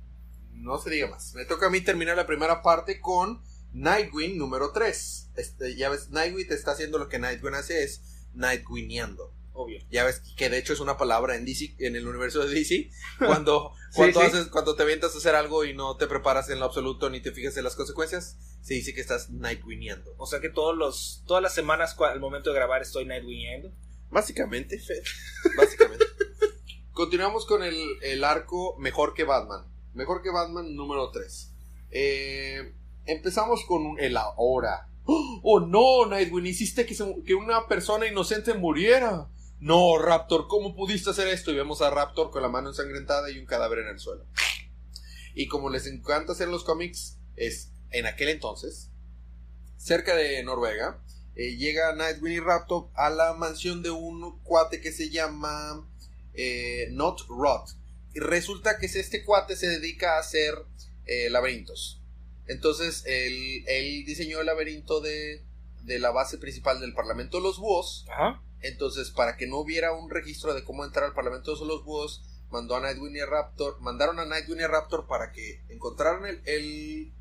No se diga más. Me toca a mí terminar la primera parte con Nightwing número 3. Este, ya ves, Nightwing está haciendo lo que Nightwing hace, es Nightwingeando.
Obvio.
Ya ves que de hecho es una palabra en DC, en el universo de DC, cuando, cuando,
sí.
haces, cuando te avientas a hacer algo y no te preparas en lo absoluto ni te fijas en las consecuencias, se dice que estás Nightwingeando.
O sea que todos los, todas las semanas al momento de grabar estoy Nightwingando.
Básicamente, Fed. Básicamente. Continuamos con el, el arco Mejor que Batman. Mejor que Batman número 3. empezamos con un- el ahora. Oh no, Nightwing, hiciste que, se- que una persona inocente muriera. No, Raptor, ¿cómo pudiste hacer esto? Y vemos a Raptor con la mano ensangrentada y un cadáver en el suelo. Y como les encanta hacer los cómics, es en aquel entonces, cerca de Noruega, eh, llega Nightwing y Raptor a la mansión de un cuate que se llama eh, Not Rot. Y resulta que este cuate se dedica a hacer eh, laberintos. Entonces, él, él diseñó el laberinto de, de la base principal del Parlamento de los Búhos.
Ajá.
Entonces, para que no hubiera un registro de cómo entrar al Parlamento de los Búhos, mandó a Nightwing y Raptor, mandaron a Nightwing y Raptor para que encontraran el, el-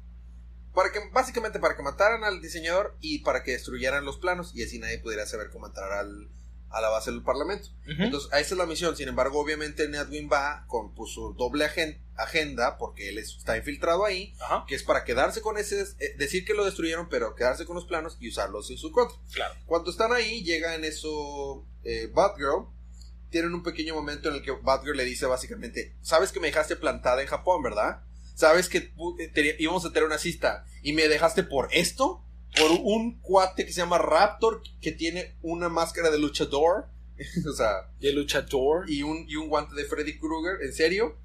para que básicamente para que mataran al diseñador y para que destruyeran los planos y así nadie pudiera saber cómo entrar al, a la base del Parlamento. Entonces, esa es la misión. Sin embargo, obviamente Nightwing va con pues, su doble agen- agenda porque él es- está infiltrado ahí,
Ajá.
que es para quedarse con ese, eh, decir que lo destruyeron, pero quedarse con los planos y usarlos en su contra.
Claro.
Cuando están ahí, llega en eso eh, Batgirl. Tienen un pequeño momento en el que Batgirl le dice básicamente, sabes que me dejaste plantada en Japón, ¿verdad? Sabes que eh, íbamos a tener una cita y me dejaste por esto, por un cuate que se llama Raptor que tiene una máscara de luchador, o sea,
el luchador.
y un, y un guante de Freddy Krueger, ¿en serio?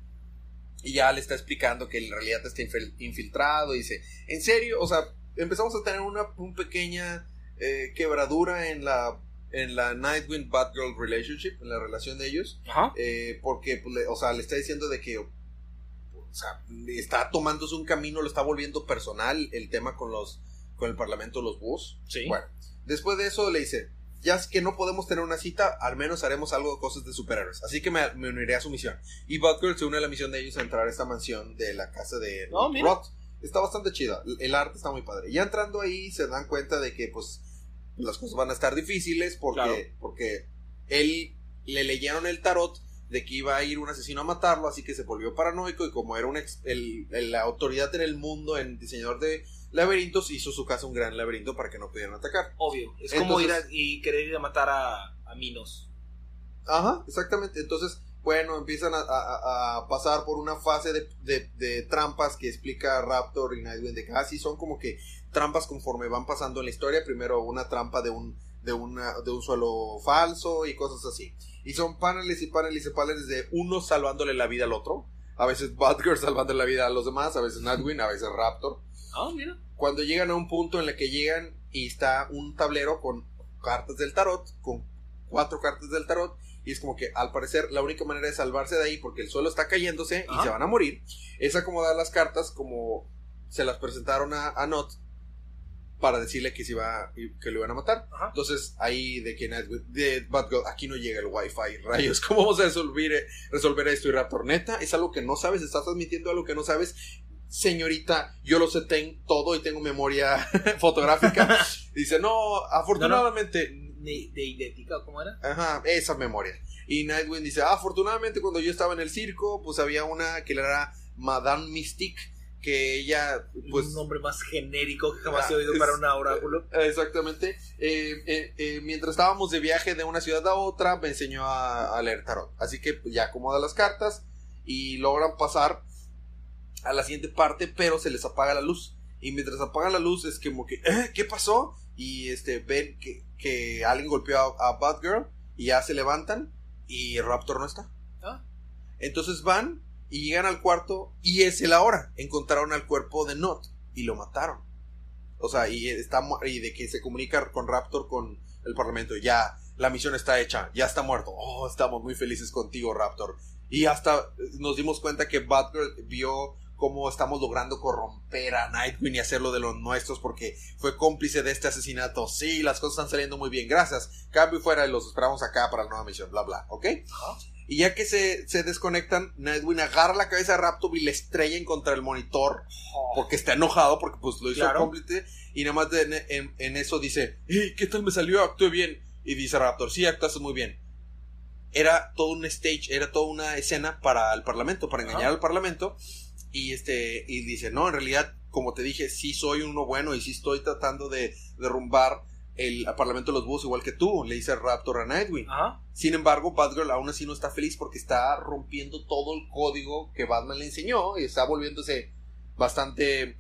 Y ya le está explicando que en realidad está infil- infiltrado. Y dice, ¿en serio? O sea, empezamos a tener una un pequeña eh, quebradura en la, en la Nightwing Batgirl relationship, en la relación de ellos.
Ajá.
eh, porque, pues, le- o sea, le está diciendo de que, o sea, está tomándose un camino, lo está volviendo personal el tema con los, con el Parlamento los Búhos.
Sí.
Bueno, después de eso le dice, ya es que no podemos tener una cita, al menos haremos algo de cosas de superhéroes. Así que me, me uniré a su misión. Y Batgirl se une a la misión de ellos a entrar a esta mansión de la casa de
Oh.
Roth. Está bastante chida. El arte está muy padre. Ya entrando ahí se dan cuenta de que pues las cosas van a estar difíciles porque,
Claro.
porque él le leyeron el tarot de que iba a ir un asesino a matarlo, así que se volvió paranoico y como era un ex- el- el- la autoridad en el mundo en diseñador de laberintos, hizo su casa un gran laberinto para que no pudieran atacar.
Obvio. Es como ir a, y querer ir a matar a, a Minos.
Ajá, exactamente. Entonces, bueno, empiezan a, a- a pasar por una fase de, de- de trampas que explica Raptor y Nightwing de que ah, sí, son como que trampas conforme van pasando en la historia. Primero una trampa de un, de una, de un suelo falso y cosas así. Y son paneles y paneles y paneles de uno salvándole la vida al otro. A veces Batgirl salvando la vida a los demás, a veces Nightwing, a veces Raptor.
Ah, mira.
Cuando llegan a un punto en el que llegan y está un tablero con cartas del tarot, con cuatro cartas del tarot, y es como que al parecer la única manera de salvarse de ahí, porque el suelo está cayéndose y se van a morir, es acomodar las cartas como se las presentaron a, a Not para decirle que se iba que lo iban a matar.
Ajá.
Entonces ahí de que de Batgirl, aquí no llega el wifi, rayos, ¿cómo vamos a resolver, resolver esto? Y Raptor, neta, es algo que no sabes, estás transmitiendo algo que no sabes. Señorita, yo lo sé ten- todo y tengo memoria fotográfica. Dice, no, afortunadamente,
De, de idéntica, ¿cómo era?
Ajá, esa memoria. Y Nightwing dice, ah, afortunadamente cuando yo estaba en el circo, pues había una que era Madame Mystique, que ella, pues...
un nombre más genérico que jamás he
Ah,
oído
es-
para un oráculo.
Exactamente. Eh, eh, eh, mientras estábamos de viaje de una ciudad a otra, me enseñó a, a leer tarot. Así que pues, ya acomoda las cartas y logran pasar a la siguiente parte, pero se les apaga la luz. Y mientras apagan la luz es como que, "¿Eh? ¿qué pasó? Y este ven que, que alguien golpeó a, a Batgirl y ya se levantan y Raptor no está.
Ah.
Entonces van y llegan al cuarto y es la hora. Encontraron al cuerpo de Not y lo mataron. O sea, y, está, y de que se comunica con Raptor con el Parlamento. Ya, la misión está hecha, ya está muerto. Oh, estamos muy felices contigo, Raptor. Y hasta nos dimos cuenta que Batgirl vio cómo estamos logrando corromper a Nightwing y hacerlo de los nuestros porque fue cómplice de este asesinato. Sí, las cosas están saliendo muy bien, gracias. Cambio y fuera y los esperamos acá para la nueva misión, bla, bla, ¿ok?
Ajá.
Y ya que se, se desconectan, Nightwing agarra la cabeza de Raptor y le estrella en contra el monitor porque está enojado porque pues lo hizo
Claro.
cómplice y nada más de- en, en eso dice, "Hey, ¿qué tal me salió? Actué bien. Y dice Raptor, sí, actuaste muy bien. Era todo un stage, era toda una escena para el parlamento, para engañar
Ajá.
al parlamento. Y este, y dice, no, en realidad, como te dije, sí soy uno bueno y sí estoy tratando de derrumbar el parlamento de los búhos igual que tú, le dice Raptor a Nightwing.
Ajá.
Sin embargo, Batgirl aún así no está feliz porque está rompiendo todo el código que Batman le enseñó y está volviéndose bastante...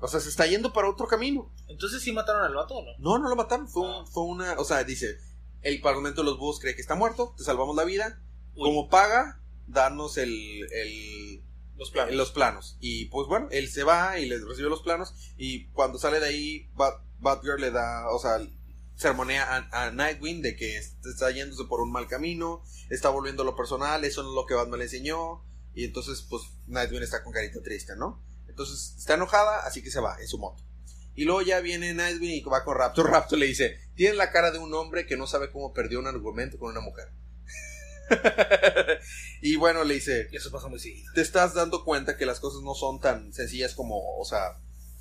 O sea, se está yendo para otro camino.
Entonces sí mataron al vato, ¿o no?
No, no lo mataron. Fue, un-
Ah.
fue una... O sea, dice, el Parlamento de los Búhos cree que está muerto, te salvamos la vida.
Uy,
Como paga, danos el, el,
los planos.
los planos. Y pues bueno, él se va y les recibe los planos. Y cuando sale de ahí, Bat, Batgirl le da, o sea, sermonea a, a Nightwing de que est- está yéndose por un mal camino, está volviendo a lo personal, eso no es lo que Batman le enseñó. Y entonces, pues Nightwing está con carita triste, ¿no? Entonces está enojada, así que se va en su moto. Y luego ya viene Nightwing y va con Raptor. Raptor le dice: Tiene la cara de un hombre que no sabe cómo perdió un argumento con una mujer. y bueno, le dice:
Y eso pasa muy seguido.
te estás dando cuenta que las cosas no son tan sencillas como, o sea,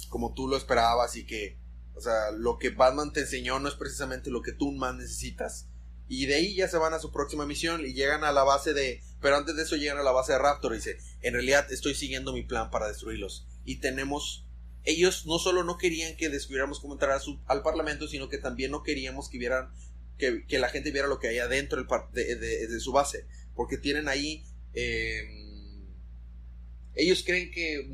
como tú lo esperabas y que, o sea, lo que Batman te enseñó no es precisamente lo que tú más necesitas. Y de ahí ya se van a su próxima misión y llegan a la base de, pero antes de eso llegan a la base de Raptor y dice, en realidad estoy siguiendo mi plan para destruirlos. Y tenemos, ellos no solo no querían que descubriéramos cómo entrar a su- al Parlamento, sino que también no queríamos que vieran, que, que la gente viera lo que hay adentro de- de- de su base. Porque tienen ahí eh, ellos creen que,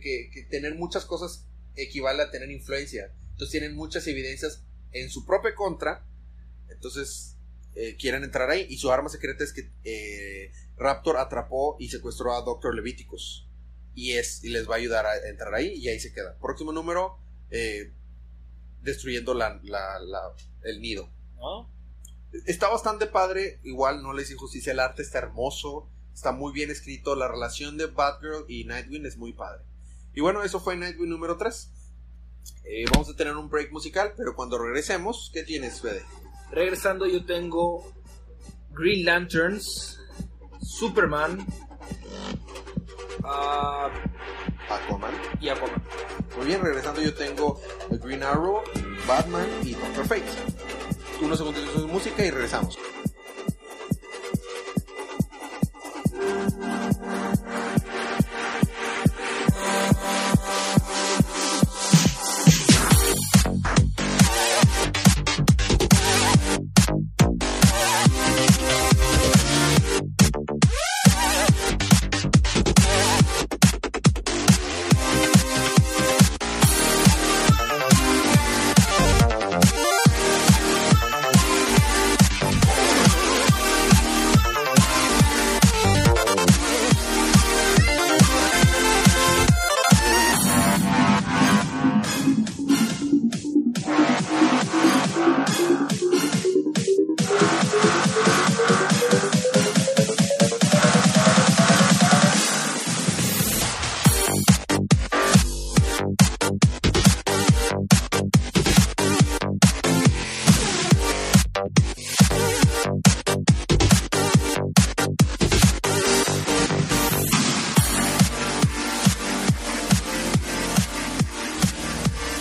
que, que tener muchas cosas equivale a tener influencia. Entonces tienen muchas evidencias en su propia contra. Entonces eh, quieren entrar ahí. Y su arma secreta es que eh, Raptor atrapó y secuestró a Doctor Leviticus. Y, es, y les va a ayudar a entrar ahí y ahí se queda. Próximo número, eh, destruyendo la- la- el nido.
¿No?
Está bastante padre, igual no les injusticia, el arte está hermoso, está muy bien escrito, la relación de Batgirl y Nightwing es muy padre. Y bueno, eso fue Nightwing número 3. vamos a tener un break musical, pero cuando regresemos, ¿qué tienes, Fede?
Regresando yo tengo Green Lanterns, Superman ah,
Aquaman.
y Aquaman.
Muy bien, regresando yo tengo Green Arrow, Batman y Doctor Fate. Unos segundos de música y regresamos.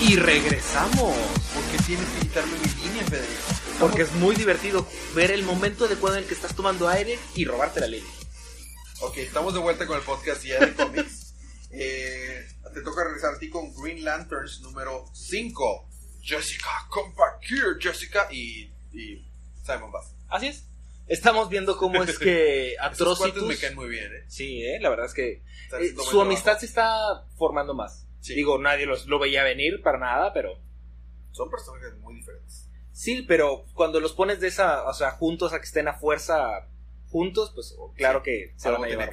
Y regresamos.
¿Por qué tienes que quitarme mi línea, Federico?
Porque es muy divertido ver el momento adecuado en el que estás tomando aire y robarte la línea.
Ok, estamos de vuelta con el podcast ya de cómics. Eh, te toca regresar a ti con Green Lanterns número 5. Jessica, come back here, Jessica. Y, y Simon Bass.
Así es. Estamos viendo cómo es que Atrocitus...
me caen muy bien, ¿eh?
Sí, eh, la verdad es que eh, su amistad se está formando más.
Sí.
Digo, nadie los, lo veía venir para nada, pero...
Son personajes muy diferentes.
Sí, pero cuando los pones de esa, o sea, juntos a que estén a fuerza juntos, pues claro que se
Algo
van a llevar.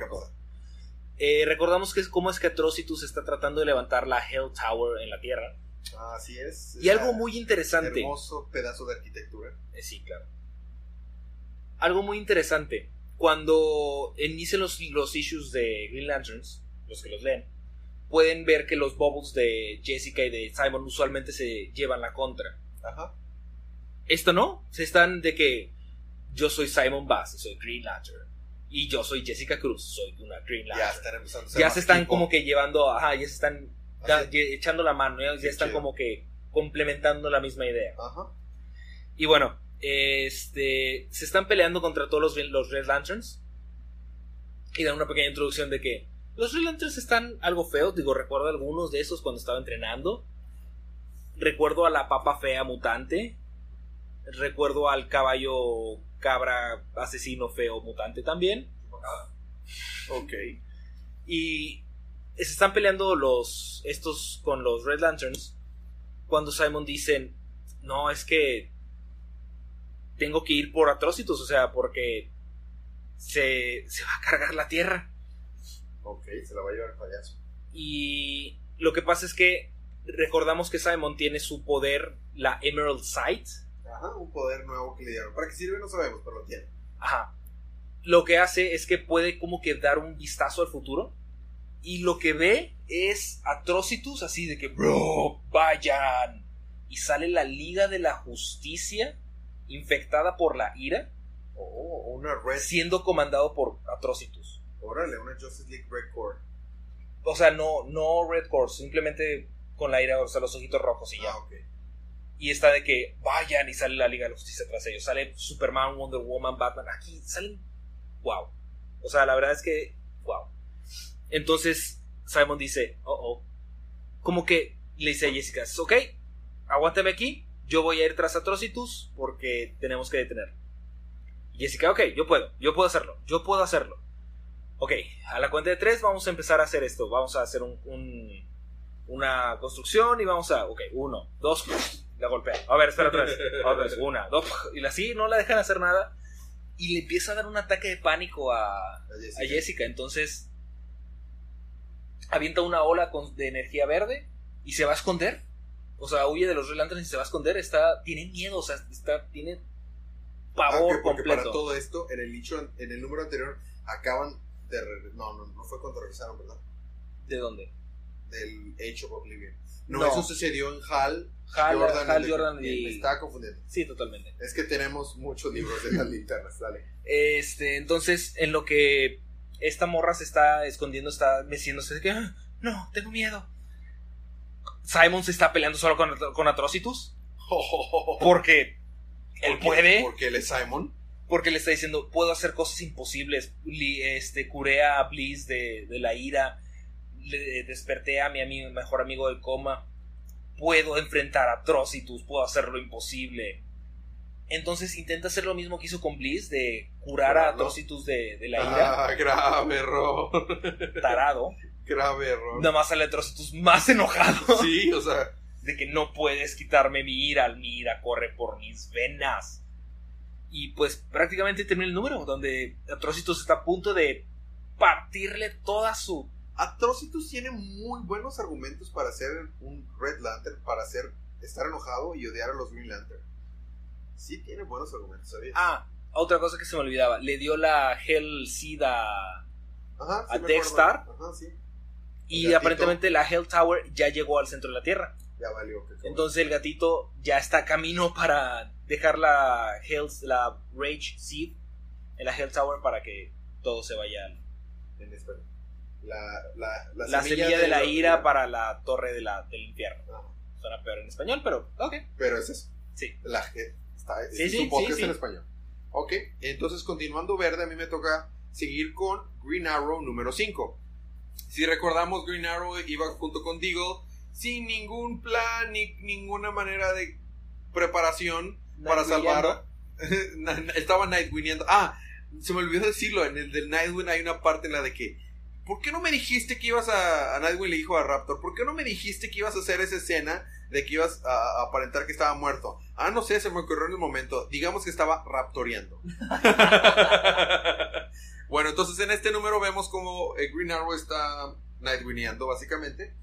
Eh, recordamos que es cómo es que Atrocitus está tratando de levantar la Hell Tower en la Tierra.
Así es.
Y algo muy interesante.
Hermoso pedazo de arquitectura.
Eh, sí, claro. Algo muy interesante. Cuando inician los, los issues de Green Lanterns, los que los leen, pueden ver que los bubbles de Jessica y de Simon usualmente se llevan la contra.
Ajá.
Esto no, se están de que yo soy Simon Bass, soy Green Lantern. Y yo soy Jessica Cruz, soy una Green
Ya
Lantern.
están empezando a ser
Ya se están como que llevando, ajá, ya se están echando la mano, ya, ya están
chido.
como que complementando la misma idea.
Ajá.
Y bueno, este se están peleando contra todos los, los Red Lanterns. Y dan una pequeña introducción de que los Red Lanterns están algo feos. Digo, recuerdo algunos de esos cuando estaba entrenando. Recuerdo a la papa fea mutante. Recuerdo al caballo cabra asesino feo mutante también.
Ok.
Y se están peleando los estos con los Red Lanterns cuando Simon dicen, "No, es que tengo que ir por Atrocitus, o sea, porque se, se va a cargar la tierra."
Ok, se la va a llevar el payaso.
Y lo que pasa es que recordamos que Simon tiene su poder, la Emerald Sight.
Ajá, un poder nuevo que le dieron. ¿Para qué sirve? No sabemos, pero lo tiene.
Ajá. Lo que hace es que puede como que dar un vistazo al futuro. Y lo que ve es Atrocitus así de que, bro, vayan. Y sale la Liga de la Justicia infectada por la ira,
Oh, una Red.
siendo comandado por Atrocitus.
Órale, una Justice League Red Core.
O sea, no, no Red Core, simplemente con la ira, o sea, los ojitos rojos y ya.
Ah, ok.
Y está de que vayan y sale la Liga de la Justicia tras ellos. Sale Superman, Wonder Woman, Batman. Aquí salen. Wow. O sea, la verdad es que. Wow. Entonces Simon dice: Oh, oh. Como que le dice a Jessica: Ok, aguántame aquí. Yo voy a ir tras Atrocitus porque tenemos que detener. Y Jessica: Ok, yo puedo. Yo puedo hacerlo. Yo puedo hacerlo. Ok, a la cuenta de tres vamos a empezar a hacer esto. Vamos a hacer un, un- una construcción y vamos a. Ok, uno, dos, la golpea. A ver, espera otra vez. Otra vez, una, dos, y así no la dejan hacer nada. Y le empieza a dar un ataque de pánico a,
A
a Jessica. Entonces avienta una ola con- de energía verde y se va a esconder. O sea, huye de los Red Lanterns y se va a esconder. Está, tiene miedo, o sea, está, tiene
Ah,
pavor
ok, porque para
completo.
todo esto, en el, nicho, en el número anterior, acaban No, no, no fue cuando regresaron, ¿verdad?
¿De dónde?
del Age of Oblivion. No,
No.
eso sucedió en Hal,
Hal,
Jordan.
Hal Jordan
Me
y...
estaba confundiendo.
Sí, totalmente.
Es que tenemos muchos libros de las linternas, dale.
Este, entonces, en lo que esta morra se está escondiendo, está meciéndose de que, "Ah, no, tengo miedo. Simon se está peleando solo con, con Atrocitus porque él puede,
Porque él es Simon.
Porque le está diciendo, puedo hacer cosas imposibles. Este, curé a Bliss de, de la ira, le desperté a mi amigo, mejor amigo del coma. Puedo enfrentar a Atrocitus, puedo hacer lo imposible. Entonces intenta hacer lo mismo que hizo con Bliss, de curar a. Atrocitus de, de la ira,
Ah, grave error.
tarado.
grave error.
Nada más sale Atrocitus más enojado
Sí, o sea,
de que no puedes quitarme mi ira, mi ira corre por mis venas. Y pues prácticamente termina el número, donde Atrocitus está a punto de partirle toda su...
Atrocitus tiene muy buenos argumentos para ser un Red Lantern, para ser, estar enojado y odiar a los Green Lantern. Sí tiene buenos argumentos, ¿sabías?
Ah, otra cosa que se me olvidaba, le dio la Hell Seed a...
Ajá,
a
acuerdo. Ajá, sí.
Y aparentemente la Hell Tower ya llegó al centro de la Tierra.
Ya valió. que
Entonces el gatito ya está camino para dejar la Hell, la Rage Seed en la Hell Tower para que todo se vaya
En español. La, la, la,
la semilla de la ira para la torre de la, del infierno.
Ajá.
Suena peor en español, pero ok.
Pero es eso.
Sí.
La, está,
Sí, sí,
supongo
sí,
que es en español. Ok, entonces continuando verde, a mí me toca seguir con Green Arrow número 5. Si recordamos, Green Arrow iba junto con Deagle sin ningún plan ni ninguna manera de preparación para salvar. Estaba Nightwingando. Ah, se me olvidó decirlo. En el del Nightwing hay una parte en la de que. ¿Por qué no me dijiste que ibas a. A Nightwing le dijo a Raptor. ¿Por qué no me dijiste que ibas a hacer esa escena de que ibas a, a aparentar que estaba muerto? Ah, no sé, se me ocurrió en el momento. Digamos que estaba raptoreando. bueno, entonces en este número vemos como eh, Green Arrow está Nightwingando básicamente.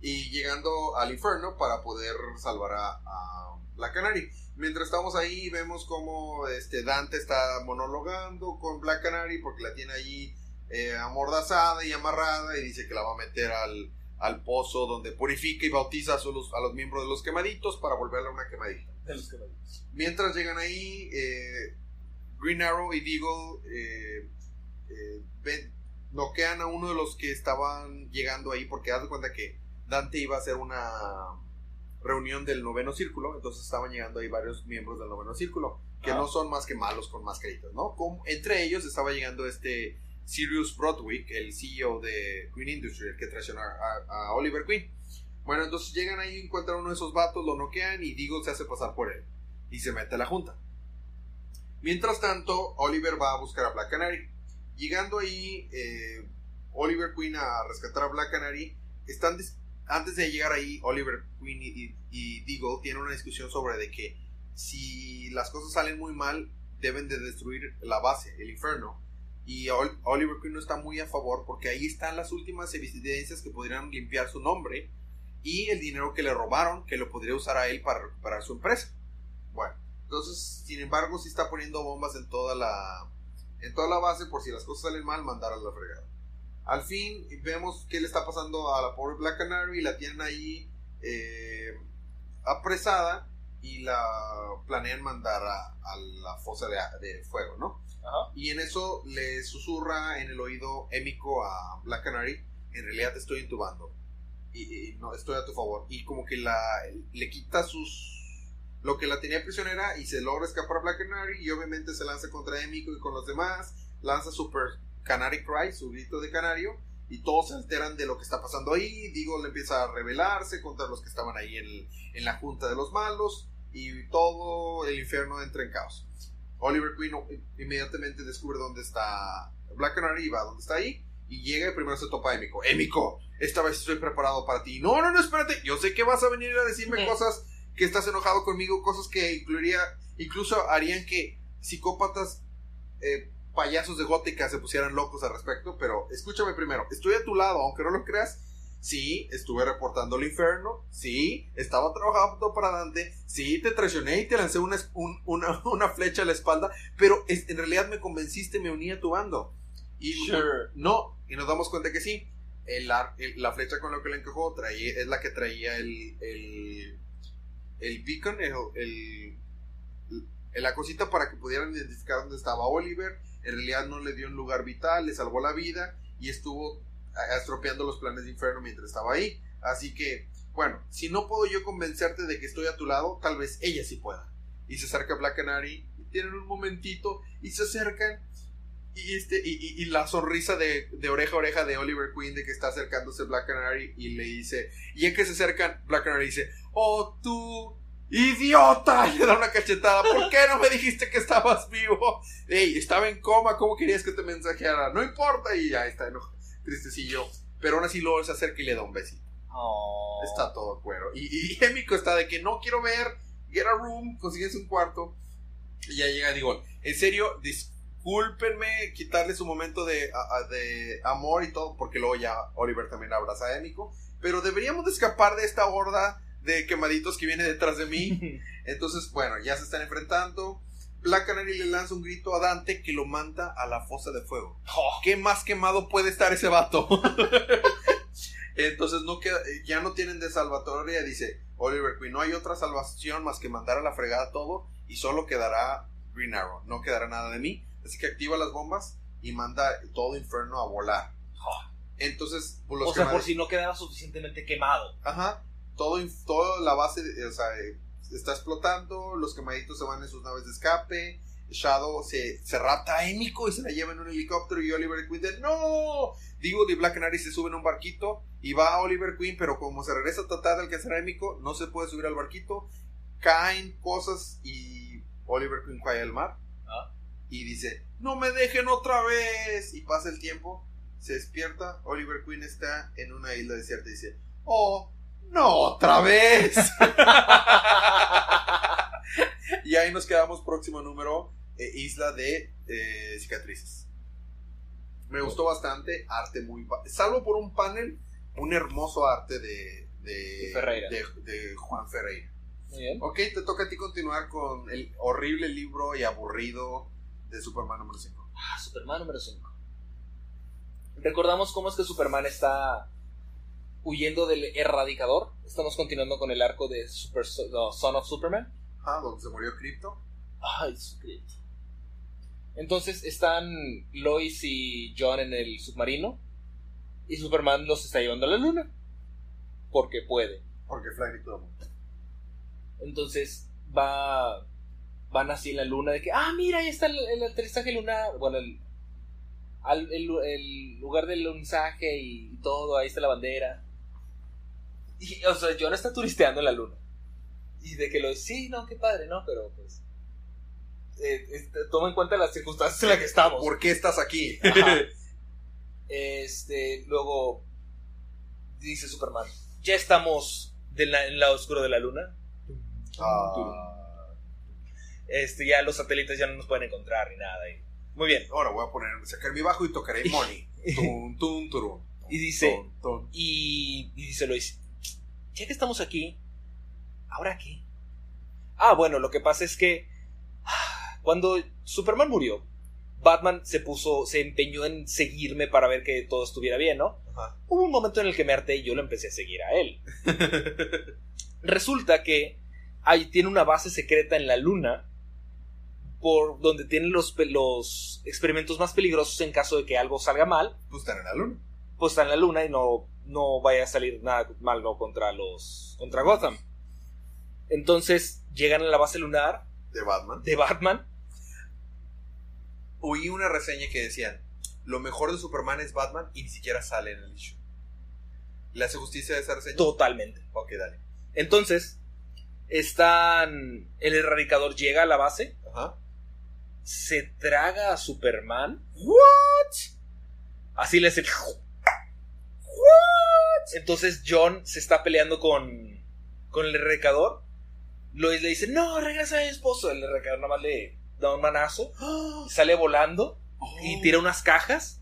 Y llegando al infierno para poder salvar a, a Black Canary. Mientras estamos ahí, vemos como este Dante está monologando con Black Canary porque la tiene ahí eh, amordazada y amarrada y dice que la va a meter al, al pozo donde purifica y bautiza a, sus- a los miembros de los quemaditos para volverla una quemadita. Mientras llegan ahí, eh, Green Arrow y Deagle eh, eh, ven- noquean a uno de los que estaban llegando ahí porque haz de cuenta que Dante iba a hacer una reunión del noveno círculo, entonces estaban llegando ahí varios miembros del noveno círculo, que
Ah.
no son más que malos con mascaritas, ¿no? Como- entre ellos estaba llegando este Sirius Broadwick, el CEO de Queen Industry, el que traiciona a, a Oliver Queen. Bueno, entonces llegan ahí, encuentran uno de esos vatos, lo noquean y Deagle se hace pasar por él y se mete a la junta. Mientras tanto, Oliver va a buscar a Black Canary. Llegando ahí, eh, Oliver Queen a rescatar a Black Canary, están dis- antes de llegar ahí, Oliver Queen y, y, Deagle tienen una discusión sobre de que si las cosas salen muy mal, deben de destruir la base, el infierno. Y Ol- Oliver Queen no está muy a favor porque ahí están las últimas evidencias que podrían limpiar su nombre y el dinero que le robaron que lo podría usar a él para recuperar su empresa. Bueno, entonces, sin embargo, sí está poniendo bombas en toda la en toda la base por si las cosas salen mal, mandar a la fregada. Al fin vemos qué le está pasando a la pobre Black Canary, la tienen ahí eh, apresada y la planean mandar a, a la fosa de, de fuego, ¿no?
Ajá.
Y en eso le susurra en el oído Émico a Black Canary, en realidad te estoy intubando. Y, y no, estoy a tu favor. Y como que la le quita sus lo que la tenía prisionera y se logra escapar a Black Canary y obviamente se lanza contra Émico y con los demás, lanza Super Canary Cry, su grito de canario, y todos se alteran de lo que está pasando ahí. Digo, le empieza a rebelarse contra los que estaban ahí en, la junta de los malos y todo el infierno entra en caos. Oliver Queen inmediatamente descubre dónde está Black Canary y va donde está ahí. Y llega y primero se topa a Emiko. Emiko, esta vez estoy preparado para ti. No, no, no, espérate. Yo sé que vas a venir a decirme cosas que estás enojado conmigo, cosas que incluiría, incluso harían que psicópatas, eh, payasos de gótica se pusieran locos al respecto. Pero escúchame primero, estoy a tu lado, aunque no lo creas. Sí, estuve reportando el infierno. Sí, estaba trabajando para Dante. Sí, te traicioné y te lancé una, un- una, una flecha a la espalda. Pero es- en realidad me convenciste, me uní a tu bando. Y
Sure.
no, y nos damos cuenta que sí. el, ar- el- la flecha con la que le encajó traía, es la que traía el, el, el beacon, el- la cosita para que pudieran identificar dónde estaba Oliver. En realidad no le dio un lugar vital, le salvó la vida y estuvo estropeando los planes de infierno mientras estaba ahí. Así que, bueno, si no puedo yo convencerte de que estoy a tu lado, tal vez ella sí pueda. Y se acerca Black Canary, y tienen un momentito y se acercan. Y, este, y, y- y la sonrisa de, de oreja a oreja de Oliver Queen de que está acercándose Black Canary y le dice, y en que se acercan, Black Canary dice, oh tú, idiota, le da una cachetada, ¿por qué no me dijiste que estabas vivo? Ey, estaba en coma, ¿cómo querías que te mensajeara? No importa, y ya está enojado, tristecillo, pero aún así luego se acerca y le da un besito.
Oh.
Está todo cuero. Y, y Emiko está de que no quiero ver, get a room, consigues un cuarto. Y ya llega, digo, en serio, discúlpenme quitarle su momento de, de amor y todo, porque luego ya Oliver también abraza a Emiko. Pero deberíamos de escapar de esta horda de quemaditos que viene detrás de mí. Entonces, bueno, ya se están enfrentando. Black Canary le lanza un grito a Dante que lo manda a la fosa de fuego.
Oh.
¿Qué más quemado puede estar ese vato? Entonces no queda, ya no tienen de salvatoria, dice Oliver Queen. No hay otra salvación más que mandar a la fregada todo y solo quedará Green Arrow. No quedará nada de mí. Así que activa las bombas y manda todo Inferno a volar. Entonces, pues, los
o sea, por si no quedaba suficientemente quemado.
Ajá. Todo, toda la base, o sea, eh, está explotando. Los quemaditos se van en sus naves de escape. Shadow se, se rapta a Emiko y se la lleva en un helicóptero. Y Oliver Queen de ¡No! Digo, de Black Canary se sube en un barquito y va a Oliver Queen, pero como se regresa a tratar de alcanzar a Emiko, no se puede subir al barquito. Caen cosas y Oliver Queen cae al mar.
Ah.
Y dice, ¡No me dejen otra vez! Y pasa el tiempo, se despierta. Oliver Queen está en una isla desierta y dice, ¡Oh! ¡No otra vez! y ahí nos quedamos próximo número, eh, Isla de eh, Cicatrices. Me gustó bastante, arte muy... Salvo por un panel, un hermoso arte de... De,
Ferreira.
de, de Juan Ferreira.
Muy bien.
Ok, te toca a ti continuar con el horrible libro y aburrido de Superman número 5.
Ah, Superman número 5. Recordamos cómo es que Superman está huyendo del erradicador. Estamos continuando con el arco de Super, no, Son of Superman.
Ah, donde se murió Crypto.
Ay, suscrito. Entonces están Lois y John en el submarino. Y Superman los está llevando a la luna. Porque puede.
Porque Fly todo el mundo.
Entonces va. Van así en la luna de que. Ah, mira, ahí está el, el aterrizaje lunar. Bueno, el, al- el, el lugar del alunizaje y todo. Ahí está la bandera. Y, o sea, John está turisteando en la luna. Y de que lo. Sí, no, qué padre, ¿no? Pero pues. eh, toma en cuenta las circunstancias en las que estamos.
¿Por qué estás aquí?
Ajá. Este, luego dice Superman, ya estamos de la- en la oscuro de la luna.
Ah,
Este, ya los satélites ya no nos pueden encontrar ni nada. y- Muy bien.
ahora voy a poner, sacar mi bajo y tocaré Money. Tum, tum, turum.
Y dice,
Tum, tum.
y, y dice Lois, ya que estamos aquí, ¿ahora qué? Ah, bueno, lo que pasa es que cuando Superman murió, Batman se puso, se empeñó en seguirme para ver que todo estuviera bien, ¿no?
Ajá.
Hubo un momento en el que me harté y yo lo empecé a seguir a él. Resulta que ahí tiene una base secreta en la luna por donde tienen los, los experimentos más peligrosos en caso de que algo salga mal,
Pues están en la luna.
pues está en la luna y no, no vaya a salir nada mal ¿no? contra los contra Gotham. Entonces llegan a la base lunar
De Batman.
de Batman.
Oí una reseña que decían, lo mejor de Superman es Batman y ni siquiera sale en el issue. ¿Le hace justicia a esa reseña?
Totalmente.
Ok, dale.
Entonces, están. El erradicador llega a la base,
Ajá.
se traga a Superman. ¿What? Así le hace. ¿What? Entonces John se está peleando con, con el erradicador. Lois le dice: No, regresa a mi esposo. El erradicador nada más le da un manazo. Sale volando y tira unas cajas.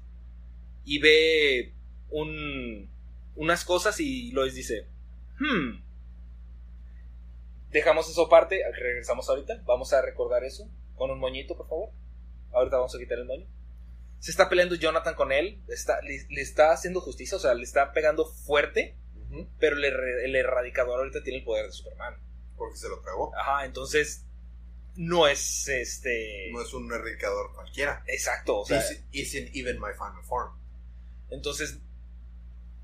Y ve un, unas cosas. Y Lois dice: Hmm. Dejamos eso aparte, regresamos ahorita. Vamos a recordar eso con un moñito, por favor. Ahorita vamos a quitar el moño. Se está peleando Jonathan con él, está, le, le está haciendo justicia, o sea, le está pegando fuerte, pero el, erra- el erradicador ahorita tiene el poder de Superman.
Porque se lo tragó.
Ajá, entonces no es este...
No es un erradicador cualquiera.
Exacto, o sea,
isn't even my final form.
entonces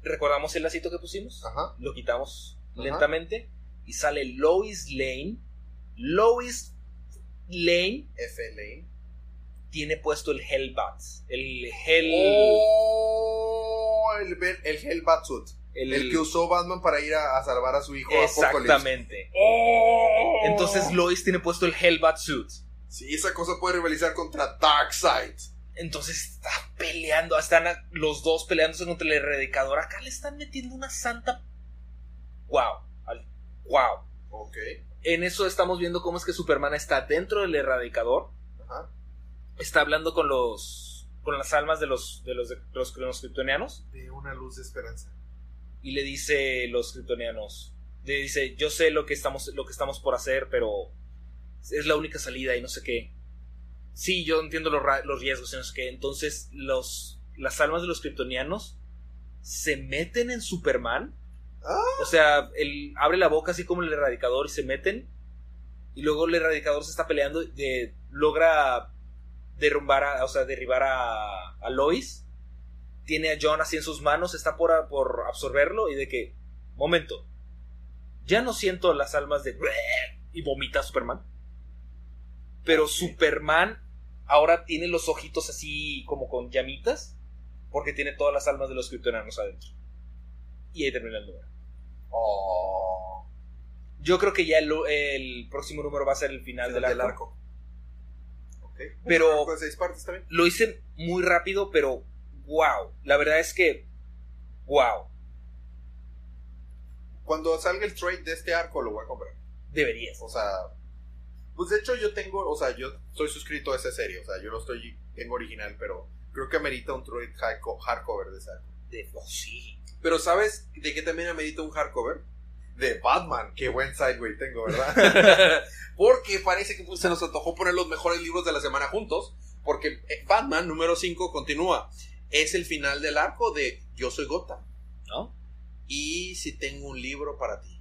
recordamos el lacito que pusimos,
Ajá.
lo quitamos
Ajá.
lentamente y sale Lois Lane. Lois Lane
FLA.
Tiene puesto el Hellbat, el Hell...
Oh, el, el Hellbat Suit.
el,
El que usó Batman para ir a, a salvar a su hijo.
Exactamente.
Oh.
Entonces Lois tiene puesto el Hellbat Suit.
Sí, esa cosa puede rivalizar contra Darkseid.
Entonces está peleando, están los dos peleándose contra el erradicador. Acá le están metiendo una santa. ¡Wow! ¡Wow!
Ok.
En eso estamos viendo cómo es que Superman está dentro del erradicador.
Ajá.
Está hablando con los. con las almas de los. de los, de los, los kryptonianos.
De una luz de esperanza.
Y le dice los kryptonianos. Le dice, yo sé lo que estamos, lo que estamos por hacer, pero es la única salida y no sé qué. Sí, yo entiendo los, los riesgos y no sé qué. Entonces, los, las almas de los kryptonianos se meten en Superman.
Ah.
O sea, él abre la boca así como el erradicador y se meten. Y luego el erradicador se está peleando. eh, logra derrumbar, a- o sea, derribar a, a Lois. Tiene a John así en sus manos. Está por, a- por absorberlo. Y de que, momento. Ya no siento las almas de. Y vomita a Superman. Pero Superman ahora tiene los ojitos así como con llamitas. Porque tiene todas las almas de los kryptonianos adentro. Y ahí termina el número.
Oh.
Yo creo que ya el, el próximo número va a ser el final,
Final
del arco.
Ok.
Pero-
Seis partes también.
Lo hice muy rápido, pero wow. La verdad es que wow.
Cuando salga el trade de este arco lo voy a comprar.
Deberías.
O sea, pues de hecho yo tengo, o sea, yo estoy suscrito a esa serie, o sea, yo lo estoy, tengo original, pero creo que amerita un trade hardco- hardcover de ese arco.
De- oh, sí.
Pero ¿sabes de qué también amerita un hardcover?
De Batman, qué buen sideway tengo, ¿verdad?
Porque parece que pues, se nos antojó poner los mejores libros de la semana juntos. Porque eh, Batman número 5 continúa. Es el final del arco de Yo soy Gotham.
¿No?
Y si tengo un libro para ti.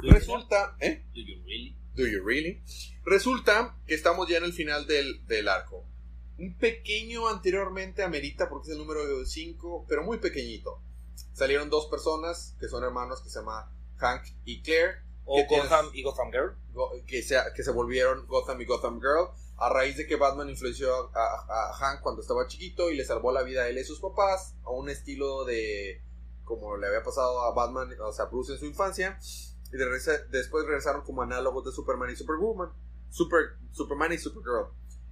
Do you
Resulta, ¿eh?
Do you really?
Do you really? Resulta que estamos ya en el final del, del arco. Un pequeño anteriormente amerita porque es el número 5, pero muy pequeñito. Salieron dos personas que son hermanos que se llama Hank y Claire,
O. Gotham y Gotham Girl.
go- que se, que se volvieron Gotham y Gotham Girl a raíz de que Batman influenció a, a- a Hank cuando estaba chiquito y le salvó la vida a él y a sus papás a un estilo de como le había pasado a Batman, o sea, Bruce en su infancia y de después regresaron como análogos de Superman y Superwoman, Super, Superman y Supergirl.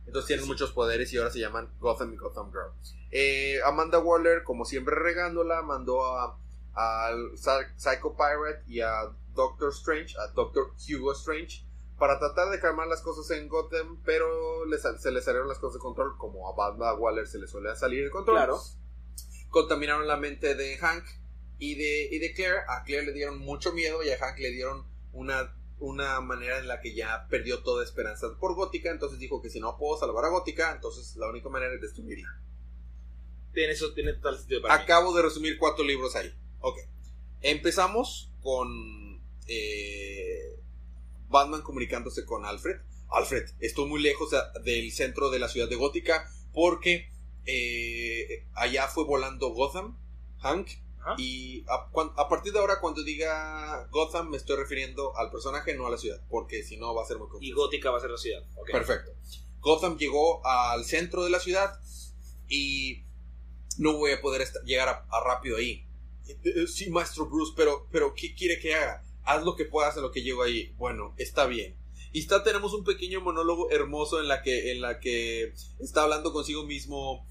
Entonces tienen muchos poderes y ahora se llaman Gotham y Gotham Girl. Eh, Amanda Waller, como siempre regándola, mandó a al Psy- Psycho Pirate y a Doctor Strange, a Doctor Hugo Strange, para tratar de calmar las cosas en Gotham, pero se le salieron las cosas de control, como a Amanda Waller se le suele salir de control.
Claro.
Contaminaron la mente de Hank y de, y de Claire. A Claire le dieron mucho miedo y a Hank le dieron una, una manera en la que ya perdió toda esperanza por Gótica. Entonces dijo que si no puedo salvar a Gótica, entonces la única manera es destruirla.
Tiene, eso tiene total sentido para mí.
Acabo de resumir cuatro libros ahí. Ok. Empezamos con eh, Batman comunicándose con Alfred. Alfred, estoy muy lejos del centro de la ciudad de Gótica porque eh, allá fue volando Gotham, Hank.
Ajá.
Y a, partir de ahora, cuando diga Gotham, me estoy refiriendo al personaje, no a la ciudad, porque si no va a ser muy
Y. Gótica va a ser la ciudad.
Perfecto. Gotham llegó al centro de la ciudad y no voy a poder llegar a, a rápido ahí. Eh, eh, Sí, maestro Bruce, pero, pero ¿qué quiere que haga? Haz lo que puedas en lo que llego ahí. Bueno, está bien. Y está, tenemos un pequeño monólogo hermoso en la que, en la que está hablando consigo mismo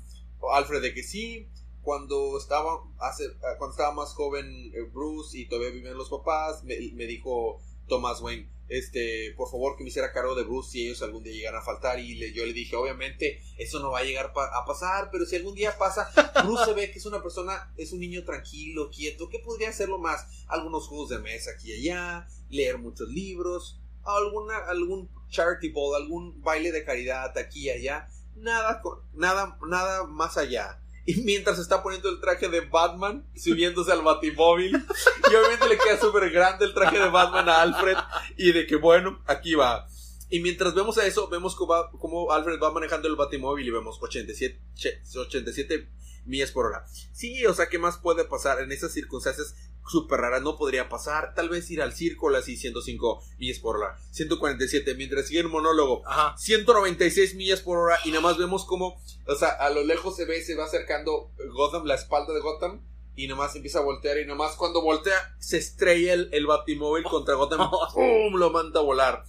Alfred de que sí, cuando estaba, hace, ah, cuando estaba más joven eh, Bruce y todavía vivían los papás, me, dijo Thomas Wayne, este, por favor que me hiciera cargo de Bruce si ellos algún día llegaran a faltar y le- yo le dije, obviamente eso no va a llegar pa- a pasar, pero si algún día pasa, Bruce se ve que es una persona, es un niño tranquilo, quieto, que podría hacerlo más, algunos juegos de mesa aquí y allá, leer muchos libros, alguna, algún charity ball, algún baile de caridad aquí y allá, nada, nada, nada más allá. Y mientras está poniendo el traje de Batman, subiéndose al Batimóvil, y obviamente le queda súper grande el traje de Batman a Alfred, y de que bueno, aquí va. Y mientras vemos a eso, vemos cómo, cómo Alfred va manejando el Batimóvil y vemos 87, che- 87 millas por hora. Sí, o sea, ¿qué más puede pasar? En esas circunstancias súper raras no podría pasar. Tal vez ir al círculo así 105 millas por hora. 147, mientras sigue el monólogo.
Ajá.
196 millas por hora y nada más vemos como, o sea, a lo lejos se ve, se va acercando Gotham, la espalda de Gotham. Y nada más empieza a voltear y nada más cuando voltea se estrella el, el batimóvil contra Gotham. ¡Pum! Lo manda a volar.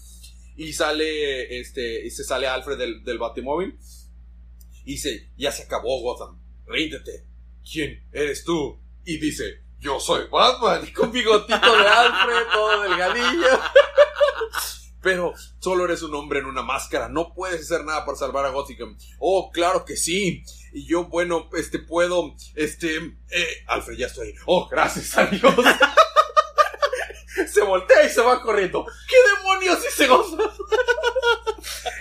Y sale, este, y se sale Alfred del, del batimóvil. Y dice, ya se acabó Gotham. Ríndete. ¿Quién eres tú? Y dice, yo soy Batman. Y con bigotito de Alfred, todo delgadillo. Pero solo eres un hombre en una máscara. No puedes hacer nada para salvar a Gotham. Oh, claro que sí. Y yo, bueno, este puedo. Este. eh, Alfred, ya estoy. Oh, gracias a Dios. se voltea y se va corriendo. ¿Qué demonios dice Gotham?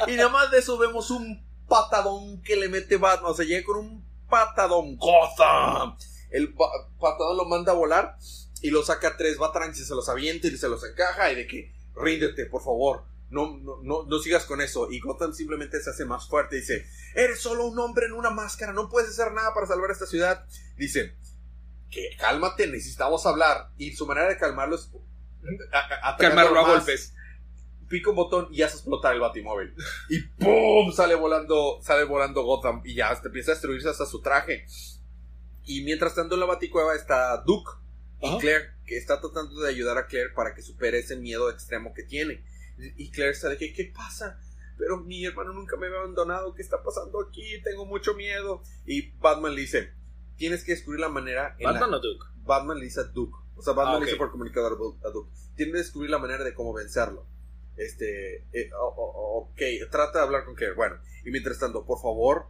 y nada más de eso vemos un patadón que le mete Batman. O sea, llega con un patadón. Gotham. El pa- patadón lo manda a volar y lo saca a tres Batarangs y se los avienta y se los encaja y de que ríndete, por favor. No, no, no, no sigas con eso. Y Gotham simplemente se hace más fuerte y dice, eres solo un hombre en una máscara, no puedes hacer nada para salvar esta ciudad. Dice, que cálmate, necesitamos hablar. Y su manera de calmarlo es a- a- atacándolo
Calmarlo a golpes.
Pica un botón y hace explotar el batimóvil. Y ¡pum! Sale volando, sale volando Gotham y ya hasta empieza a destruirse hasta su traje. Y mientras tanto en la baticueva está Duke y
Ajá.
Claire, que está tratando de ayudar a Claire para que supere ese miedo extremo que tiene. Y Claire está de que, ¿qué pasa? Pero mi hermano nunca me había abandonado, ¿qué está pasando aquí? Tengo mucho miedo. Y Batman le dice, tienes que descubrir la manera en la-
¿Batman o Duke?
Batman le dice a Duke. O sea, Batman
Ah,
le dice por comunicador a Du- a Duke. Tiene que descubrir la manera de cómo vencerlo. Este, eh, o- o- ok, trata de hablar con Claire. Bueno, y mientras tanto, por favor,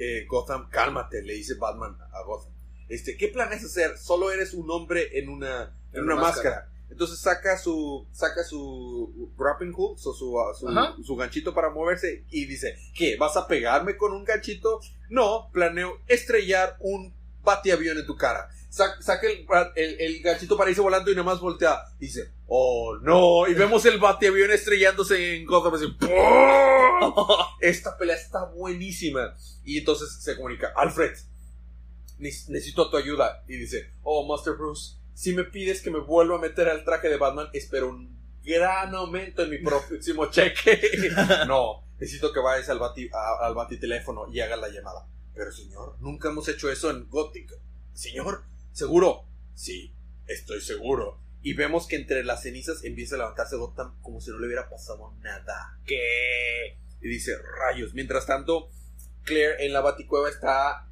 eh, Gotham, cálmate, le dice Batman a Gotham. Este, ¿qué planeas hacer? Solo eres un hombre en una, en
En
una
una
máscara. Entonces saca su, saca su grappling hook, o su, su, su ganchito para moverse y dice, ¿qué? ¿Vas a pegarme con un ganchito? No, planeo estrellar un batiavión en tu cara. Sa- saca el, el, el ganchito volando y nada más voltea. Dice, oh no. Y vemos el batiavión estrellándose en Gotham. así. Esta pelea está buenísima. Y entonces se comunica, Alfred, ne- necesito tu ayuda. Y dice, oh, Master Bruce, si me pides que me vuelva a meter al traje de Batman, espero un gran aumento en mi próximo cheque. no, necesito que vayas al, bati, a- al batiteléfono y hagas la llamada. Pero señor, nunca hemos hecho eso en Gothic. Señor, ¿seguro? Sí, estoy seguro. Y vemos que entre las cenizas empieza a levantarse Gotham como si no le hubiera pasado nada.
¿Qué?
Y dice, rayos. Mientras tanto, Claire en la baticueva está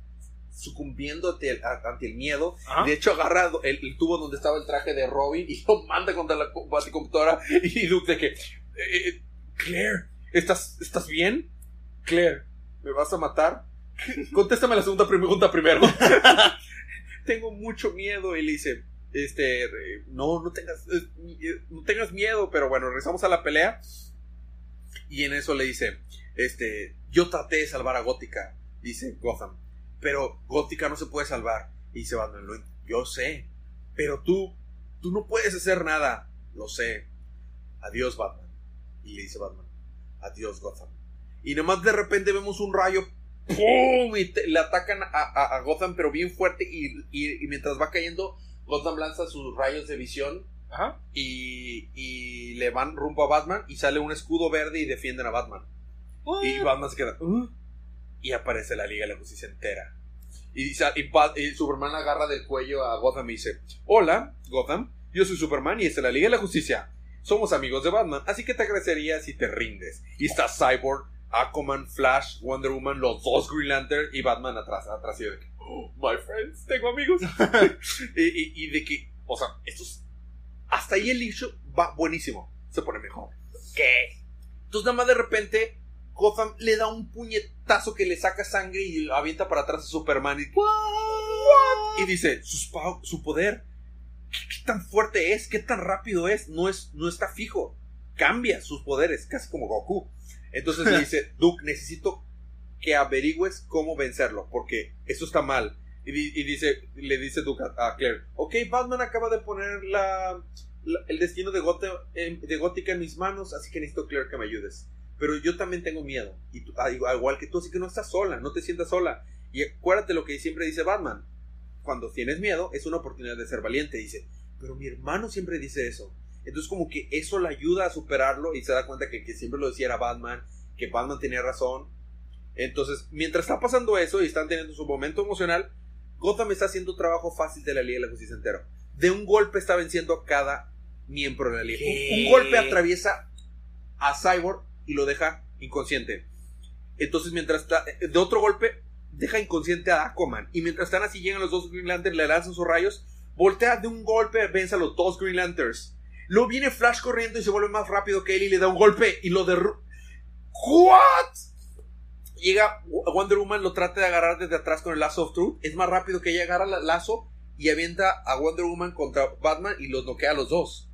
sucumbiendo ante el, a- ante el miedo. De hecho, agarra el, el tubo donde estaba el traje de Robin y lo manda contra la co- baticomputadora. Y Duke de que, "Eh, Claire, ¿estás, ¿estás bien? Claire, ¿me vas a matar? Contéstame la segunda pregunta primero. Tengo mucho miedo. Y le dice, este, no, no tengas, eh, no tengas miedo. Pero bueno, regresamos a la pelea. Y en eso le dice, este, yo traté de salvar a Gótica, dice Gotham, pero Gótica no se puede salvar. Y dice Batman, "Lo- yo sé, pero tú, tú no puedes hacer nada, lo sé. Adiós Batman. Y le dice Batman, adiós Gotham. Y nomás de repente vemos un rayo, ¡pum! Y te- le atacan a, a- a Gotham, pero bien fuerte. Y, y- y mientras va cayendo, Gotham lanza sus rayos de visión
Ajá.
y, y le van rumbo a Batman y sale un escudo verde y defienden a Batman. Y Batman se queda. "¿Uh?". Y aparece la Liga de la Justicia entera. Y, y Superman agarra del cuello a Gotham y dice: Hola, Gotham, yo soy Superman y esta es la Liga de la Justicia. Somos amigos de Batman, así que te agradecería si te rindes. Y está Cyborg, Aquaman, Flash, Wonder Woman, los dos Green Lantern y Batman atrás, atrás y yo de que, "Oh, my friends, tengo amigos. y, y- y de que, o sea, estos, hasta ahí el issue va buenísimo, se pone mejor.
¿Qué?
Entonces nada más de repente Gotham le da un puñetazo que le saca sangre y lo avienta para atrás a Superman y, y dice, "Sus pa- su poder, ¿qué, qué tan fuerte es? ¿Qué tan rápido es? No, es? no está fijo. Cambia sus poderes, casi como Goku. Entonces le dice, Duke, necesito que averigües cómo vencerlo, porque eso está mal. Y, di- y dice, le dice Duke a, a Claire, ok, Batman acaba de poner la, la- el destino de, Gotham- en- de Gótica en mis manos, así que necesito, Claire, que me ayudes. Pero yo también tengo miedo, y tú- igual que tú, así que no estás sola, no te sientas sola. Y acuérdate lo que siempre dice Batman, cuando tienes miedo es una oportunidad de ser valiente, dice. Pero mi hermano siempre dice eso. Entonces como que eso le ayuda a superarlo y se da cuenta que, que siempre lo decía era Batman, que Batman tenía razón. Entonces, mientras está pasando eso y están teniendo su momento emocional, Gotham está haciendo trabajo fácil de la Liga de la Justicia entero. De un golpe está venciendo a cada miembro de la Liga. Un, un golpe atraviesa a Cyborg y lo deja inconsciente. Entonces, mientras está, de otro golpe, deja inconsciente a Aquaman. Y mientras están así, llegan los dos Green Lanterns, le lanzan sus rayos, voltea de un golpe, vence a los dos Green Lanterns. Luego viene Flash corriendo y se vuelve más rápido que él y le da un golpe y lo derru... ¿What? Llega Wonder Woman, lo trata de agarrar desde atrás con el lazo of truth. Es más rápido que ella agarra el lazo y avienta a Wonder Woman contra Batman y los noquea a los dos.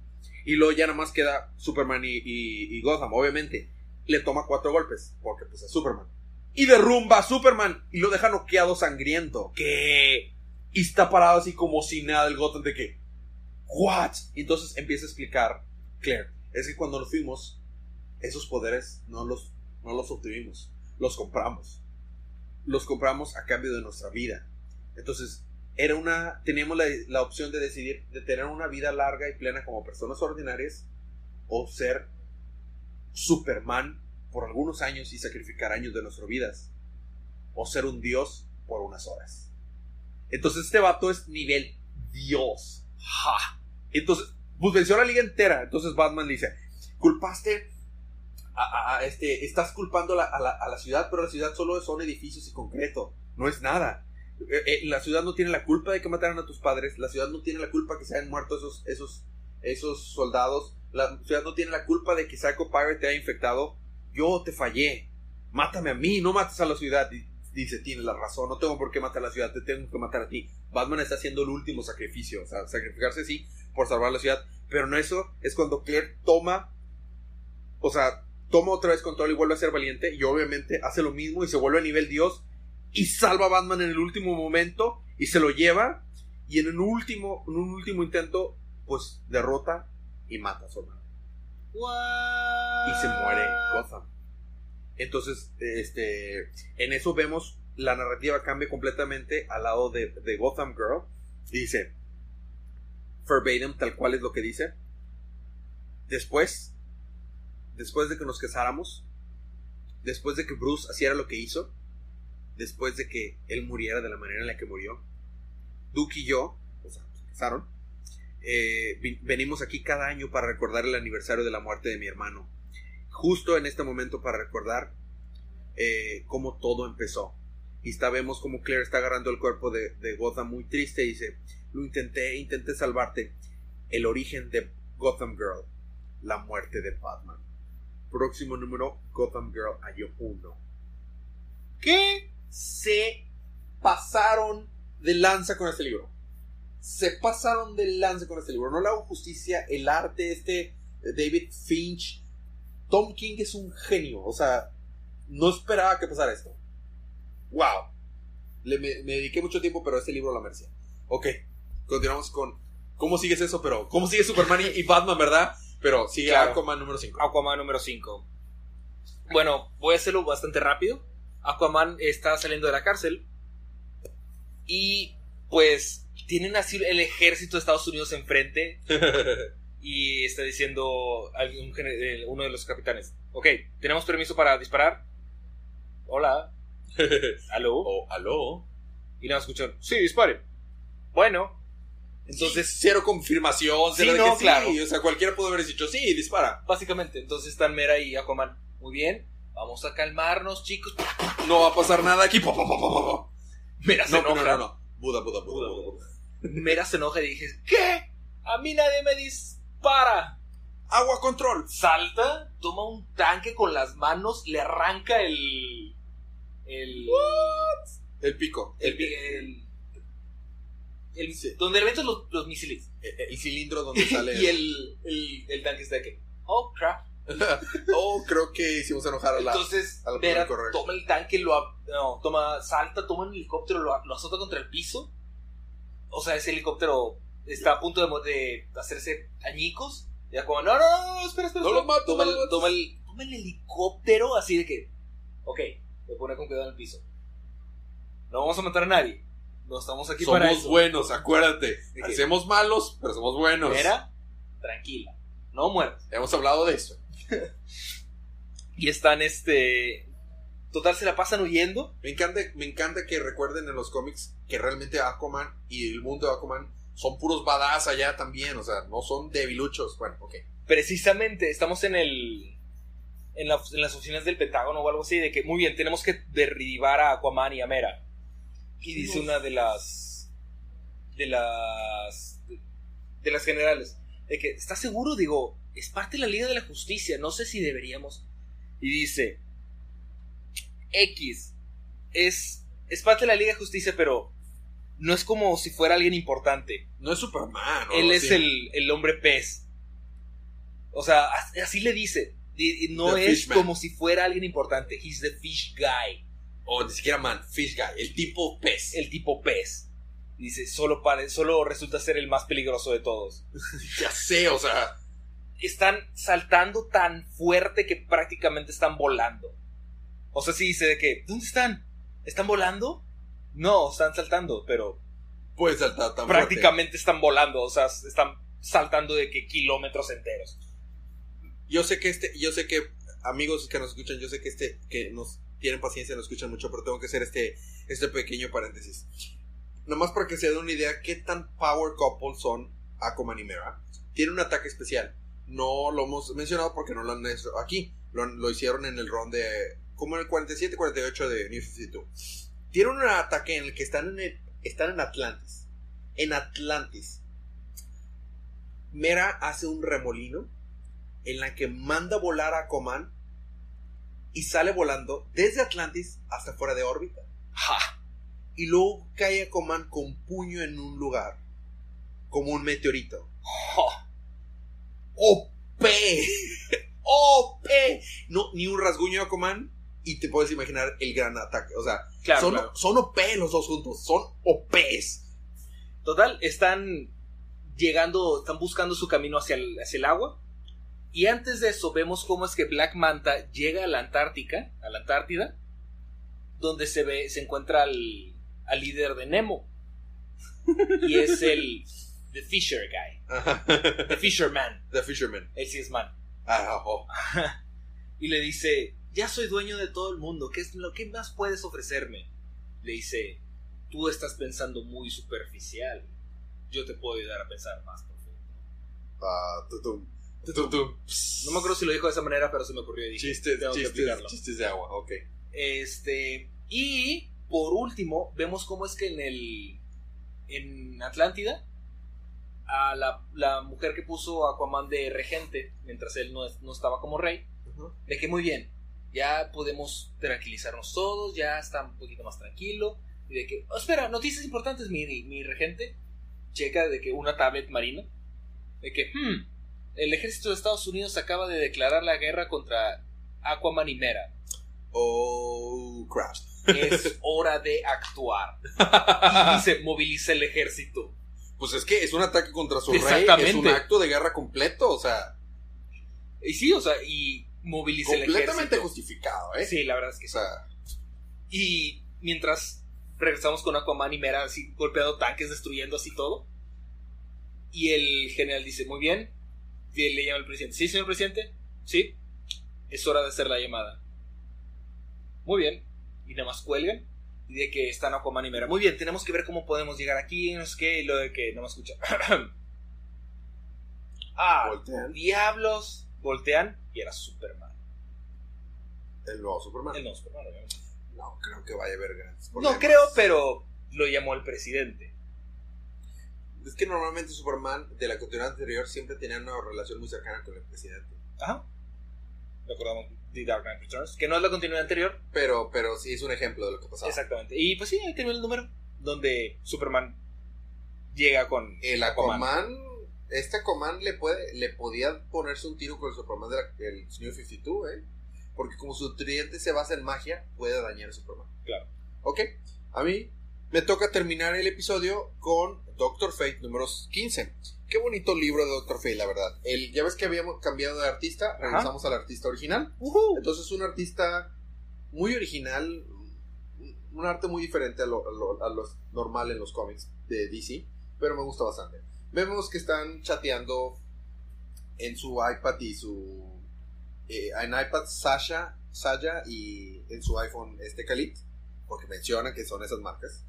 Y luego ya nada más queda Superman y, y- Gotham, obviamente. Le toma cuatro golpes, porque pues es Superman. Y derrumba a Superman y lo deja noqueado sangriento.
¿Qué?
Y está parado así como si nada el Gotham de que... ¿What? Y entonces empieza a explicar Claire. Es que cuando nos fuimos, esos poderes no los, no los obtuvimos. Los compramos. Los compramos a cambio de nuestra vida. Entonces, era una... Teníamos la, la opción de decidir de tener una vida larga y plena como personas ordinarias o ser Superman por algunos años y sacrificar años de nuestras vidas. O ser un dios por unas horas. Entonces este vato es nivel Dios.
Ja.
Entonces, pues venció a la liga entera. Entonces Batman dice, culpaste a, este, estás culpando a la, a la- a la ciudad, pero la ciudad solo son edificios y concreto. No es nada. Eh, eh, la ciudad no tiene la culpa de que mataran a tus padres. La ciudad no tiene la culpa que se hayan muerto esos, esos, esos soldados. La ciudad no tiene la culpa de que Psycho Pirate te haya infectado. Yo te fallé. Mátame a mí, no mates a la ciudad. Dice, tienes la razón, no tengo por qué matar a la ciudad, te tengo que matar a ti. Batman está haciendo el último sacrificio, o sea, sacrificarse sí por salvar la ciudad, pero no eso es cuando Claire toma, o sea, toma otra vez control y vuelve a ser valiente y obviamente hace lo mismo y se vuelve a nivel Dios y salva a Batman en el último momento y se lo lleva y en un último, en un último intento, pues derrota y mata a su hermano y se muere Gotham. Entonces, este, en eso vemos la narrativa cambia completamente al lado de, Gotham Girl. Dice, verbatim, tal cual es lo que dice. Después, después de que nos casáramos, después de que Bruce hiciera lo que hizo, después de que él muriera de la manera en la que murió, Duke y yo, o sea, se casaron, eh, venimos aquí cada año para recordar el aniversario de la muerte de mi hermano. Justo en este momento para recordar eh, cómo todo empezó. Y está, vemos como Claire está agarrando el cuerpo de, de Gotham muy triste y dice, lo intenté, intenté salvarte. El origen de Gotham Girl, la muerte de Batman. Próximo número, Gotham Girl, año 1. ¿Qué? Se pasaron de lanza con este libro. Se pasaron de lanza con este libro. No le hago justicia. El arte, este David Finch. Tom King es un genio. O sea, no esperaba que pasara esto. ¡Wow! Le, me, me dediqué mucho tiempo, pero este libro lo merecía. Ok, continuamos con. ¿Cómo sigues eso? Pero. ¿Cómo sigue Superman y, y Batman, verdad? Pero sigue
Claro.
Aquaman número 5.
Aquaman número 5. Bueno, voy a hacerlo bastante rápido. Aquaman está saliendo de la cárcel. Y pues tienen así el ejército de Estados Unidos enfrente. Y está diciendo algún uno de los capitanes. Ok, ¿tenemos permiso para disparar? Hola. ¿Aló?
oh, aló.
Y nada, escuchan. Sí, disparen. Bueno.
Entonces, cero confirmación.
Sí,
cero de
no,
que
claro.
O sea, cualquiera pudo haber dicho, sí, dispara.
Básicamente, entonces están Mera y Aquaman. Muy bien. Vamos a calmarnos, chicos.
No va a pasar nada aquí.
Mera se
No, no,
enoja.
no, no. Buda, Buda, Buda.
Buda,
Buda.
Mera se enoja y dije, ¿qué? A mí nadie me dispara.
Agua control.
Salta, toma un tanque con las manos, le arranca el... El...
El pico.
El... el, el-
Sí.
donde le metes los, los misiles.
El, el cilindro donde sale.
y el, el, el tanque está de que, oh crap,
oh, creo que hicimos enojar a la.
Entonces,
a la
Vera
correcta.
toma el tanque, lo no, toma, salta, toma un helicóptero, lo, lo azota contra el piso. O sea, ese helicóptero está a punto de, hacerse añicos. Y ya como, no, no, no, espera, espera.
No
espera".
lo mato,
toma,
no
el,
lo
toma, el, toma el helicóptero así de que, ok, lo pone con cuidado en el piso. No vamos a matar a nadie. No estamos aquí para
somos
eso.
buenos, acuérdate. Hacemos malos, pero somos buenos.
Vera, tranquila, no mueras.
Hemos hablado de eso.
Y están, este... Total, se la pasan huyendo.
Me encanta, me encanta que recuerden en los cómics que realmente Aquaman y el mundo de Aquaman son puros badass allá también. O sea, no son debiluchos. Bueno, ok.
precisamente estamos en el en, la- en las oficinas del Pentágono o algo así de que muy bien tenemos que derribar a Aquaman y a Mera y dice una de las de las de, de las generales de que ¿estás seguro? digo es parte de la Liga de la Justicia no sé si deberíamos y dice X es es parte de la Liga de Justicia pero no es como si fuera alguien importante
No es Superman.
él es el, el hombre pez. O sea, as- así le dice. Di- No
The
es como si fuera alguien importante. He's the fish guy.
O ni siquiera man, Fish Guy. El tipo pez.
El tipo pez. Dice, solo, pare- solo resulta ser el más peligroso de todos.
Ya sé, o sea.
Están saltando tan fuerte que prácticamente están volando. O sea, sí dice de que, ¿dónde están? ¿Están volando? No, están saltando, pero
Puede saltar tan
prácticamente están volando. O sea, están saltando de que kilómetros enteros.
Yo sé que este, yo sé que amigos que nos escuchan, yo sé que este, que nos tienen paciencia, nos escuchan mucho, pero tengo que hacer este, este pequeño paréntesis. Nomás para que se den una idea qué tan power couple son Aquaman y Mera. Tiene un ataque especial. No lo hemos mencionado porque no lo han hecho aquí. Lo, lo hicieron en el round de. como en el 47-48 de New 52. Tienen un ataque en el que están en, el- están en Atlantis. En Atlantis. Mera hace un remolino en la que manda volar a Aquaman y sale volando desde Atlantis hasta fuera de órbita.
¡Ja!
Y luego cae Aquaman con puño en un lugar, como un meteorito.
¡Ja!
¡OP! ¡OP! No, ni un rasguño de Aquaman y te puedes imaginar el gran ataque. O sea,
Claro,
son,
claro.
son OP los dos juntos, son OPs.
Total, están llegando, están buscando su camino hacia el, hacia el agua. Y antes de eso vemos cómo es que Black Manta llega a la Antártica, a la Antártida, donde se ve, se encuentra al, al líder de Nemo. Y es el The Fisher Guy,
Ajá.
The Fisherman,
The Fisherman.
él sí es man.
Ah, oh.
Y le dice, ya soy dueño de todo el mundo, ¿qué es lo que más puedes ofrecerme? Le dice, tú estás pensando muy superficial, yo te puedo ayudar a pensar más profundo.
Ah, tutum. Tutum.
No me acuerdo si lo dijo de esa manera, pero se me ocurrió y dije,
Chistes,
tengo que
chistes,
aplicarlo.
chistes de agua, ok.
Este, y por último, vemos cómo es que en el en Atlántida a la, la mujer que puso a Aquaman de regente mientras él no, no estaba como rey, de que muy bien, ya podemos tranquilizarnos todos, ya está un poquito más tranquilo, y de que, oh, espera, noticias importantes, mi, mi regente, checa de que una tablet marina, de que, hmm, el ejército de Estados Unidos acaba de declarar la guerra contra Aquaman y Mera.
Oh, crap.
Es hora de actuar. Y dice, moviliza el ejército.
Pues es que es un ataque contra su rey, es un acto de guerra completo, o sea,
Y sí, o sea, y moviliza el
completamente
ejército.
justificado, ¿eh?
Sí, la verdad es que
O
sí.
sea,
Y mientras regresamos con Aquaman y Mera así golpeando tanques, destruyendo así todo. Y el general dice, muy bien. Y le llama al presidente. Sí, señor presidente. Sí. Es hora de hacer la llamada. Muy bien. Y nada más cuelgan. Y de que están Aquaman y Mera. Muy bien, tenemos que ver cómo podemos llegar aquí. No sé qué. Y lo de que no me escucha. ah,
voltean
diablos. Voltean. Y era Superman.
el nuevo Superman.
El no Superman, obviamente.
No, creo que vaya a haber grandes
No
problemas.
creo, pero lo llamó el presidente.
Es que normalmente Superman de la continuidad anterior siempre tenía una relación muy cercana con el presidente.
Ajá. Recordamos The Dark Knight Returns, que no es la continuidad anterior.
Pero, pero sí es un ejemplo de lo que pasaba.
Exactamente. Y pues sí, ahí terminó el número. Donde Superman llega con
El
Aquaman.
Aquaman este Command le puede, le podía ponerse un tiro con el Superman del New 52, ¿eh? Porque como su tridente se basa en magia, puede dañar a Superman.
Claro.
Ok, a mí me toca terminar el episodio con Doctor Fate número 15. Qué bonito libro de Doctor Fate, la verdad. El, ya ves que habíamos cambiado de artista, regresamos al artista original. Entonces, un artista muy original, un arte muy diferente a lo, a lo normal en los cómics de DC, pero me gusta bastante. Vemos que están chateando en su iPad y su. Eh, en iPad Sasha, Saya y en su iPhone este Khalid, porque menciona que son esas marcas.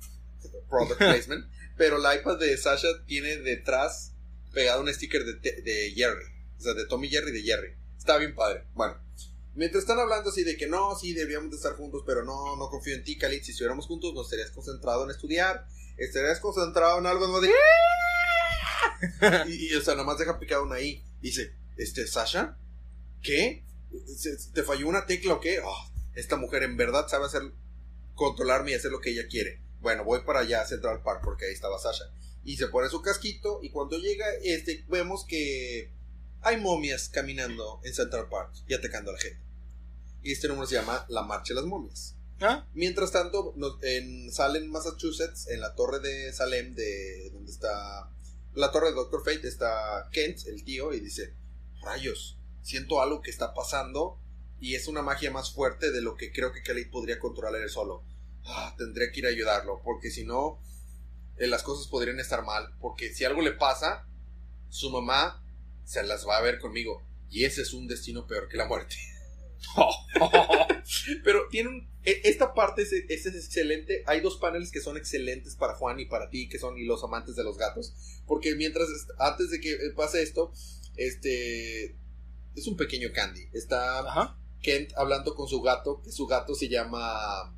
Product placement. pero el iPad de Sasha tiene detrás pegado un sticker de, de Jerry. O sea, de Tommy Jerry de Jerry. Está bien padre. Bueno, mientras están hablando así de que no, sí, debíamos de estar juntos, pero no, no confío en ti, Khalid. Si estuviéramos juntos, nos estarías concentrado en estudiar, estarías concentrado en algo de y, o sea, nada más deja picado una I. Dice, este, Sasha, ¿qué? ¿Te falló una tecla o qué? Ah, esta mujer en verdad sabe hacer, controlarme y hacer lo que ella quiere. Bueno, voy para allá a Central Park porque ahí estaba Sasha. Y se pone su casquito y cuando llega, este, vemos que hay momias caminando en Central Park y atacando a la gente. Y este número se llama La Marcha de las Momias.
¿Ah?
Mientras tanto, en Salem, Massachusetts, en la torre de Salem, de donde está la torre de Doctor Fate está Kent, el tío, y dice, rayos, siento algo que está pasando y es una magia más fuerte de lo que creo que Kelly podría controlar él solo. Ah, tendré que ir a ayudarlo, porque si no, eh, las cosas podrían estar mal, porque si algo le pasa, su mamá se las va a ver conmigo, y ese es un destino peor que la muerte. Pero tiene e, esta parte es, es, excelente. Hay dos paneles que son excelentes para Juan y para ti, que son y los amantes de los gatos. Porque mientras, antes de que eh, pase esto, este es un pequeño Candy. Está Kent hablando con su gato, que su gato se llama.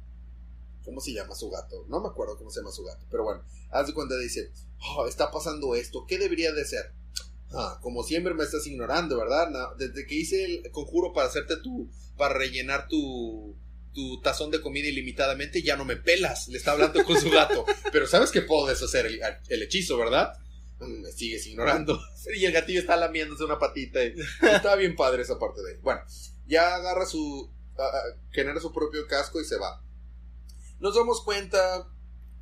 ¿Cómo se llama su gato? No me acuerdo cómo se llama su gato. Pero bueno, hace cuando dice: oh, está pasando esto, ¿qué debería de ser? Ah, como siempre me estás ignorando, ¿verdad? desde que hice el conjuro para hacerte tu. para rellenar tu. tu tazón de comida ilimitadamente, ya no me pelas. Le está hablando con su gato. Pero sabes que puedo deshacer el, hechizo, ¿verdad? Mm, me sigues ignorando. Y el gatillo está lamiéndose una patita. Y, está bien padre esa parte de él. Bueno, ya agarra su. genera su propio casco y se va. Nos damos cuenta.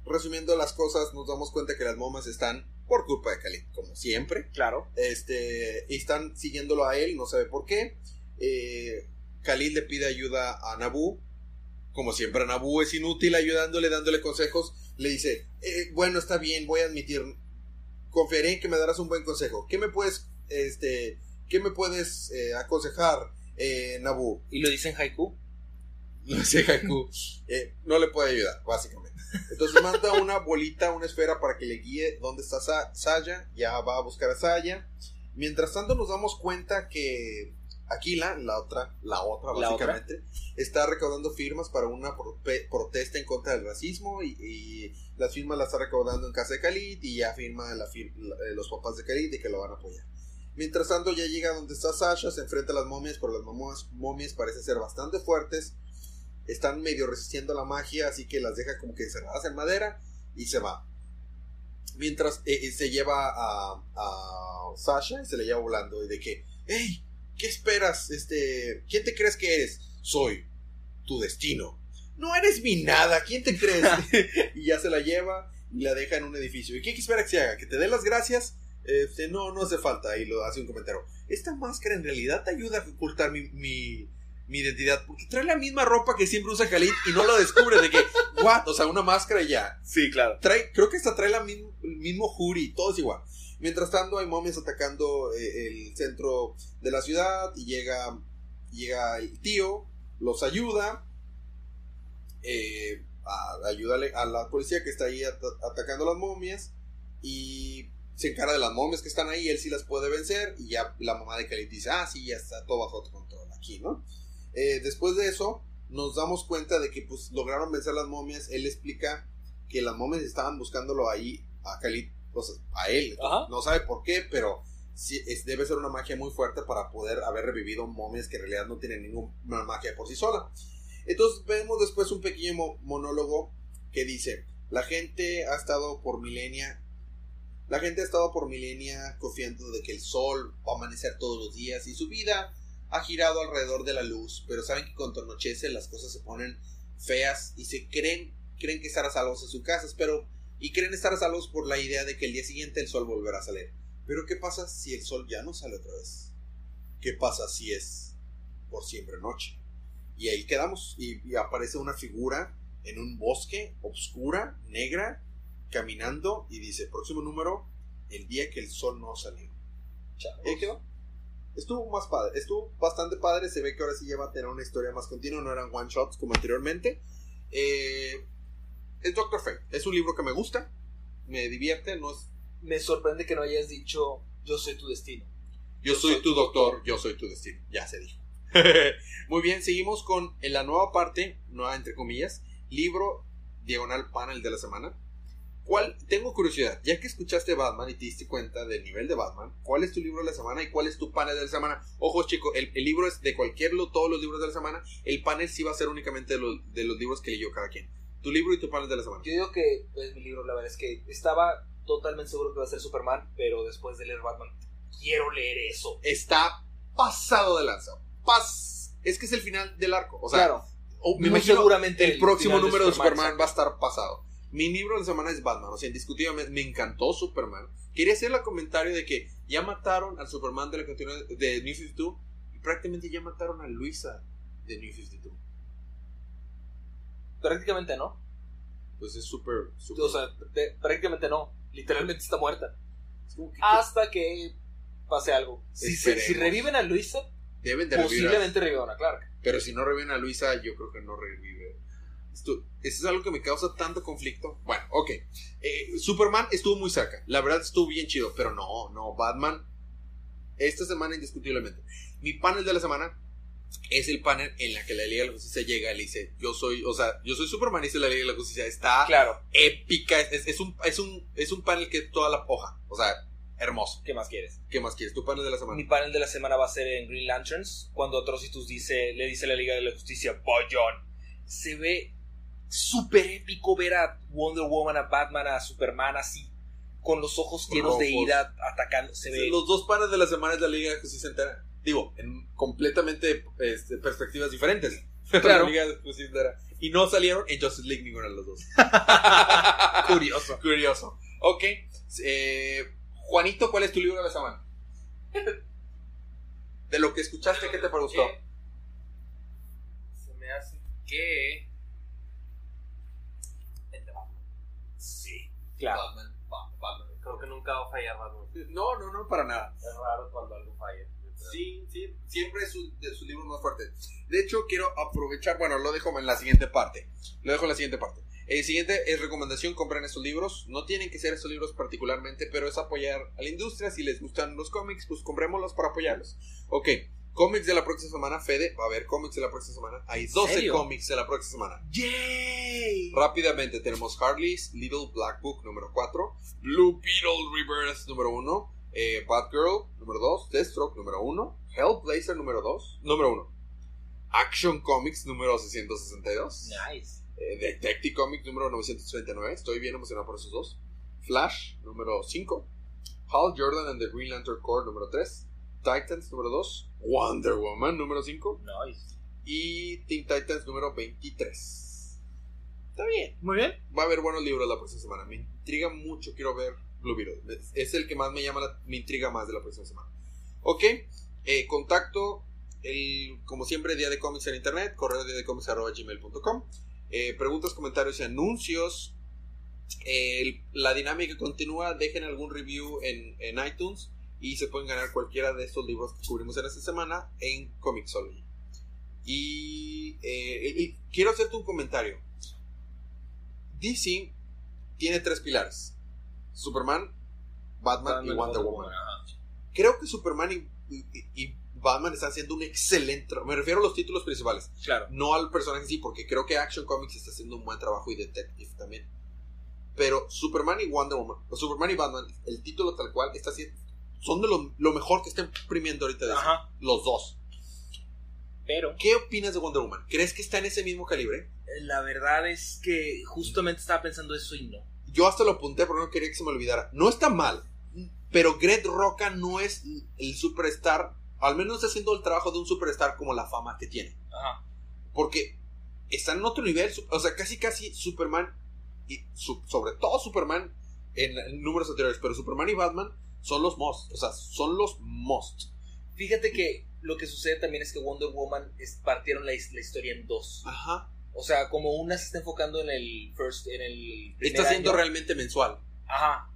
Resumiendo las cosas, nos damos cuenta que las momas están por culpa de Khalid, como siempre.
Claro.
Este, y están siguiéndolo a él, no sabe por qué. Eh, Khalid le pide ayuda a Nabu. Como siempre, Nabu es inútil ayudándole, dándole consejos. Le dice, eh, bueno, está bien, voy a admitir, confiaré en que me darás un buen consejo. ¿Qué me puedes, este, qué me puedes eh, aconsejar, eh, Nabu?
¿Y lo dice en haiku?
Lo dice haiku. no le puede ayudar, básicamente. Entonces manda una bolita, una esfera para que le guíe dónde está Saya. Ya va a buscar a Saya. Mientras tanto nos damos cuenta que Aquila, la otra, la otra básicamente, está recaudando firmas para una protesta en contra del racismo y, las firmas las está recaudando en casa de Khalid y ya firma la eh, los papás de Khalid y que lo van a apoyar. Mientras tanto ya llega donde está Sasha, se enfrenta a las momias, pero las momias, momias parecen ser bastante fuertes están medio resistiendo la magia, así que las deja como que cerradas en madera y se va. Mientras eh, eh, se lleva a, a, Sasha y se le lleva volando y de que, hey, ¿qué esperas? Este, ¿quién te crees que eres? Soy tu destino. No eres mi nada, ¿quién te crees? y ya se la lleva y la deja en un edificio. ¿Y qué espera que se haga? ¿Que te dé las gracias? Este, no, no hace falta. Y lo hace un comentario. Esta máscara en realidad te ayuda a ocultar mi, mi identidad. Porque trae la misma ropa que siempre usa Khalid y no lo descubre de que, what? O sea, una máscara y ya.
Sí, claro.
Trae, creo que hasta trae la el mismo jury, todo es igual. Mientras tanto, hay momias atacando eh, el centro de la ciudad y llega, llega el tío, los ayuda, eh, a, ayudarle a la policía que está ahí atacando las momias y se encara de las momias que están ahí, él sí las puede vencer y ya la mamá de Khalid dice, ah, sí, ya está todo bajo control aquí, ¿no? Eh, después de eso, nos damos cuenta de que pues lograron vencer las momias. Él explica que las momias estaban buscándolo ahí a Khalid, a él. No sabe por qué, pero sí, debe ser una magia muy fuerte para poder haber revivido momias que en realidad no tienen ninguna magia por sí sola. Entonces vemos después un pequeño monólogo que dice, la gente ha estado por milenia La gente ha estado por milenia confiando de que el sol va a amanecer todos los días y su vida ha girado alrededor de la luz, pero saben que cuando anochece las cosas se ponen feas y se creen creen que estar a salvos en sus casas, pero y creen estar a salvos por la idea de que el día siguiente el sol volverá a salir. Pero ¿qué pasa si el sol ya no sale otra vez? ¿Qué pasa si es por siempre noche? Y ahí quedamos y, y aparece una figura en un bosque oscura, negra, caminando y dice, próximo número, el día que el sol no salió. Y ahí quedó. Estuvo más padre, estuvo bastante padre, se ve que ahora sí ya va a tener una historia más continua, no eran one shots como anteriormente. Eh, es Doctor Fate, es un libro que me gusta, me divierte, no es...
Me sorprende que no hayas dicho yo soy tu destino.
Yo soy tu doctor, yo soy tu destino, ya se dijo. Muy bien, seguimos con en la nueva parte, nueva entre comillas, libro diagonal panel de la semana. ¿Cuál? Tengo curiosidad, ya que escuchaste Batman y te diste cuenta del nivel de Batman, ¿cuál es tu libro de la semana y cuál es tu panel de la semana? Ojo, chicos, el, el libro es de cualquier, todos los libros de la semana, el panel sí va a ser únicamente de los, de los libros que leyó cada quien. Tu libro y tu panel de la semana.
Yo digo que es mi libro, la verdad es que estaba totalmente seguro que iba a ser Superman, pero después de leer Batman, quiero leer eso.
Está pasado de lanza. Pas es que es el final del arco. O sea,
claro,
me imagino
seguramente
el, próximo
de
número de Superman, va a estar pasado. Mi libro de la semana es Batman, o sea, indiscutiblemente me encantó Superman. Quería hacer el comentario de que ya mataron al Superman de la continuidad de New 52 y prácticamente ya mataron a Luisa de New 52.
Prácticamente no.
Pues es súper.
O sea, prácticamente no. Literalmente está muerta.
es como que-
Hasta que pase algo. Si, reviven a Luisa,
deben de
posiblemente revivan a Clark.
Pero si no reviven a Luisa, yo creo que no revive. Esto, es algo que me causa tanto conflicto. Bueno, ok. Eh, Superman estuvo muy cerca. La verdad estuvo bien chido. Pero no, no. Batman. Esta semana indiscutiblemente. Mi panel de la semana es el panel en la que la Liga de la Justicia llega y le dice, yo soy, o sea, yo soy Superman y dice la Liga de la Justicia. Está
Claro,
épica. Es, es un, es, un, es un panel que es toda la hoja. O sea, hermoso.
¿qué más quieres?
¿Qué más quieres? Tu panel de la semana.
Mi panel de la semana va a ser en Green Lanterns, cuando Atrocitus dice, le dice a la Liga de la Justicia, Boyon. Se ve súper épico ver a Wonder Woman, a Batman, a Superman así, con los ojos llenos de ira, atacando. Se ve
Los dos panes de la semana es la Liga de Justicia entera. Digo, en completamente este, perspectivas diferentes.
Claro.
La Liga de Justicia entera. Y no salieron en Justice League ninguno de los dos.
curioso.
Curioso. Ok. Eh, Juanito, ¿cuál es tu libro de la semana? De lo que escuchaste, ¿qué te gustó?
¿Qué? Se me hace que. El de Batman.
Sí, claro.
Batman. Ba- Batman.
Creo que nunca va a fallar Batman.
No, no, no, para nada.
Es raro cuando algo falla.
Sí, sí, siempre es su, de sus libros más fuertes. De hecho, quiero aprovechar, bueno, lo dejo en la siguiente parte. Lo dejo en la siguiente parte. El siguiente es recomendación, compren estos libros. No tienen que ser estos libros particularmente, pero es apoyar a la industria. Si les gustan los cómics, pues comprémoslos para apoyarlos. Ok, cómics de la próxima semana, Fede, va a haber cómics de la próxima semana. Hay 12
serio?
cómics de la próxima semana.
¡Yay!
Rápidamente tenemos Harley's Little Black Book número 4, Blue Beetle Rebirth número 1, eh, Batgirl número 2, Deathstroke número 1, Hellblazer número 2, número 1, Action Comics número 662,
Nice.
eh, Detective Comics número 939, estoy bien emocionado por esos dos, Flash número 5, Hal Jordan and the Green Lantern Corps número 3, Titans número 2, Wonder Woman número 5
Nice.
y Teen Titans número 23. Está bien
Muy bien.
va a haber buenos libros la próxima semana. Me intriga mucho, quiero ver Blue Beetle. Es- el que más me llama, la- me intriga más de la próxima semana. Ok, eh, contacto, el, como siempre, día de cómics en internet, correo día de cómics arroba gmail.com. Eh, preguntas, comentarios y anuncios. El- la dinámica continúa, dejen algún review en, en iTunes y se pueden ganar cualquiera de estos libros que cubrimos en esta semana en Comixology. Y, eh, y- quiero hacerte un comentario. DC tiene tres pilares: Superman, Batman, y Wonder Woman. Creo que Superman y, y- y Batman están haciendo un excelente trabajo. Me refiero a los títulos principales,
Claro.
no al personaje en sí, porque creo que Action Comics está haciendo un buen trabajo y Detective también. Pero Superman y Wonder Woman, o Superman y Batman, el título tal cual está haciendo, son de lo, lo mejor que está imprimiendo ahorita DC,
Ajá.
los dos.
Pero
¿Qué opinas de Wonder Woman? ¿Crees que está en ese mismo calibre?
la verdad es que justamente estaba pensando eso y no.
yo hasta lo apunté porque no quería que se me olvidara. No está mal, pero Greg Roca no es el superstar, al menos está haciendo el trabajo de un superstar como la fama que tiene.
Ajá.
Porque está en otro nivel, o sea, casi casi Superman, y sobre todo Superman en, en números anteriores, pero Superman y Batman son los most, o sea, son los most.
Fíjate que lo que sucede también es que Wonder Woman es- partieron la, la historia en dos.
Ajá.
O sea, como una se está enfocando en el first, en el primer
Está siendo
año.
realmente mensual.
Ajá.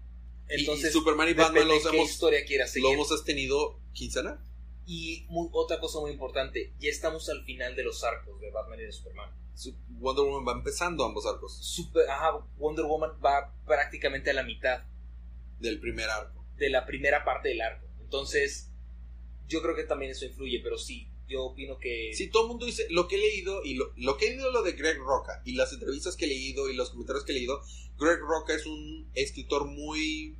Entonces,
y Superman y Batman los
qué
hemos,
historia quiera
lo
seguir.
hemos tenido quincenal.
Y muy- otra cosa muy importante, ya estamos al final de los arcos de Batman y de Superman.
Su- Wonder Woman va empezando ambos arcos
Super, ajá, Wonder Woman va prácticamente a la mitad
del primer arco.
De la primera parte del arco. Entonces, yo creo que también eso influye, pero sí, yo opino que...
Sí, todo el mundo dice lo que he leído y lo, lo que he leído lo de Greg Roca y las entrevistas que he leído y los comentarios que he leído. Greg Roca es un escritor muy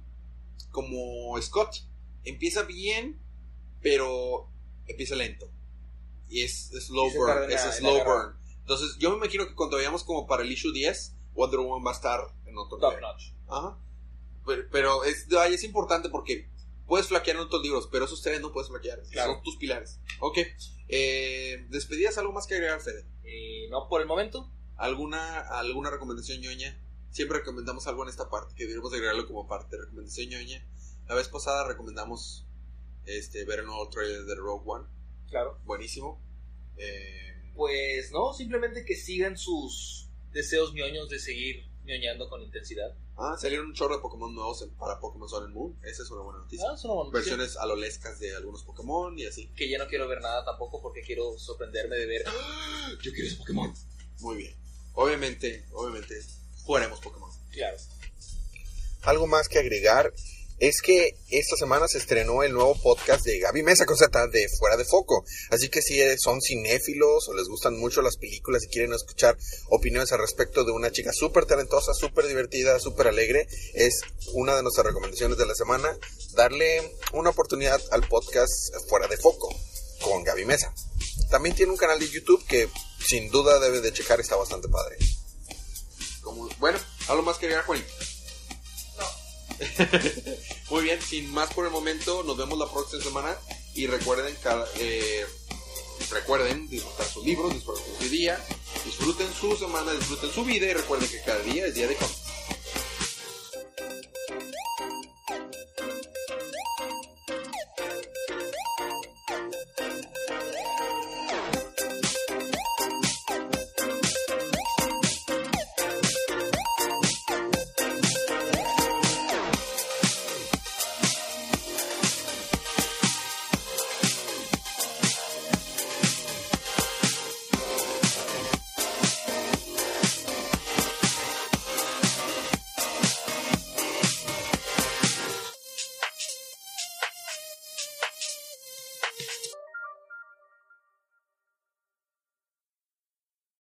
como Scott. Empieza bien, pero empieza lento. Y es, es slow burn. Es slow burn. Entonces, yo me imagino que cuando vayamos como para el issue 10, Wonder Woman va a estar en otro
Top
nivel.
notch.
Ajá. Pero, pero es, ay, es importante porque puedes flaquear en otros libros, pero esos tres no puedes flaquear.
Claro.
Son tus pilares. Ok. Eh, ¿Despedidas algo más que agregar, Fede?
Eh, no por el momento.
¿Alguna, ¿Alguna recomendación ñoña? Siempre recomendamos algo en esta parte, que deberíamos agregarlo como parte. Recomendación ñoña. La vez pasada recomendamos este, ver el nuevo trailer de Rogue One.
Claro.
Buenísimo. Eh,
Pues no, simplemente que sigan sus deseos ñoños de seguir ñoñando con intensidad.
ah, salieron un chorro de Pokémon nuevos en- para Pokémon Sun and Moon. Esa es una buena noticia.
Ah, es una buena noticia.
Versiones alolescas de algunos Pokémon y así.
Que ya no quiero ver nada tampoco porque quiero sorprenderme de ver. ¡Ah! Yo quiero ese Pokémon.
Muy bien. Obviamente, obviamente, jugaremos Pokémon.
Claro.
Algo más que agregar es que esta semana se estrenó el nuevo podcast de Gaby Mesa con Z de Fuera de Foco. Así que si son cinéfilos o les gustan mucho las películas y quieren escuchar opiniones al respecto de una chica súper talentosa, súper divertida, súper alegre, es una de nuestras recomendaciones de la semana darle una oportunidad al podcast Fuera de Foco con Gaby Mesa. También tiene un canal de YouTube que sin duda deben de checar, está bastante padre.
Como, bueno, ¿algo más que agregar? Muy bien, sin más por el momento, nos vemos la próxima semana y recuerden, eh, recuerden disfrutar sus libros, disfruten su día, disfruten su semana, disfruten su vida y recuerden que cada día es día de cómics.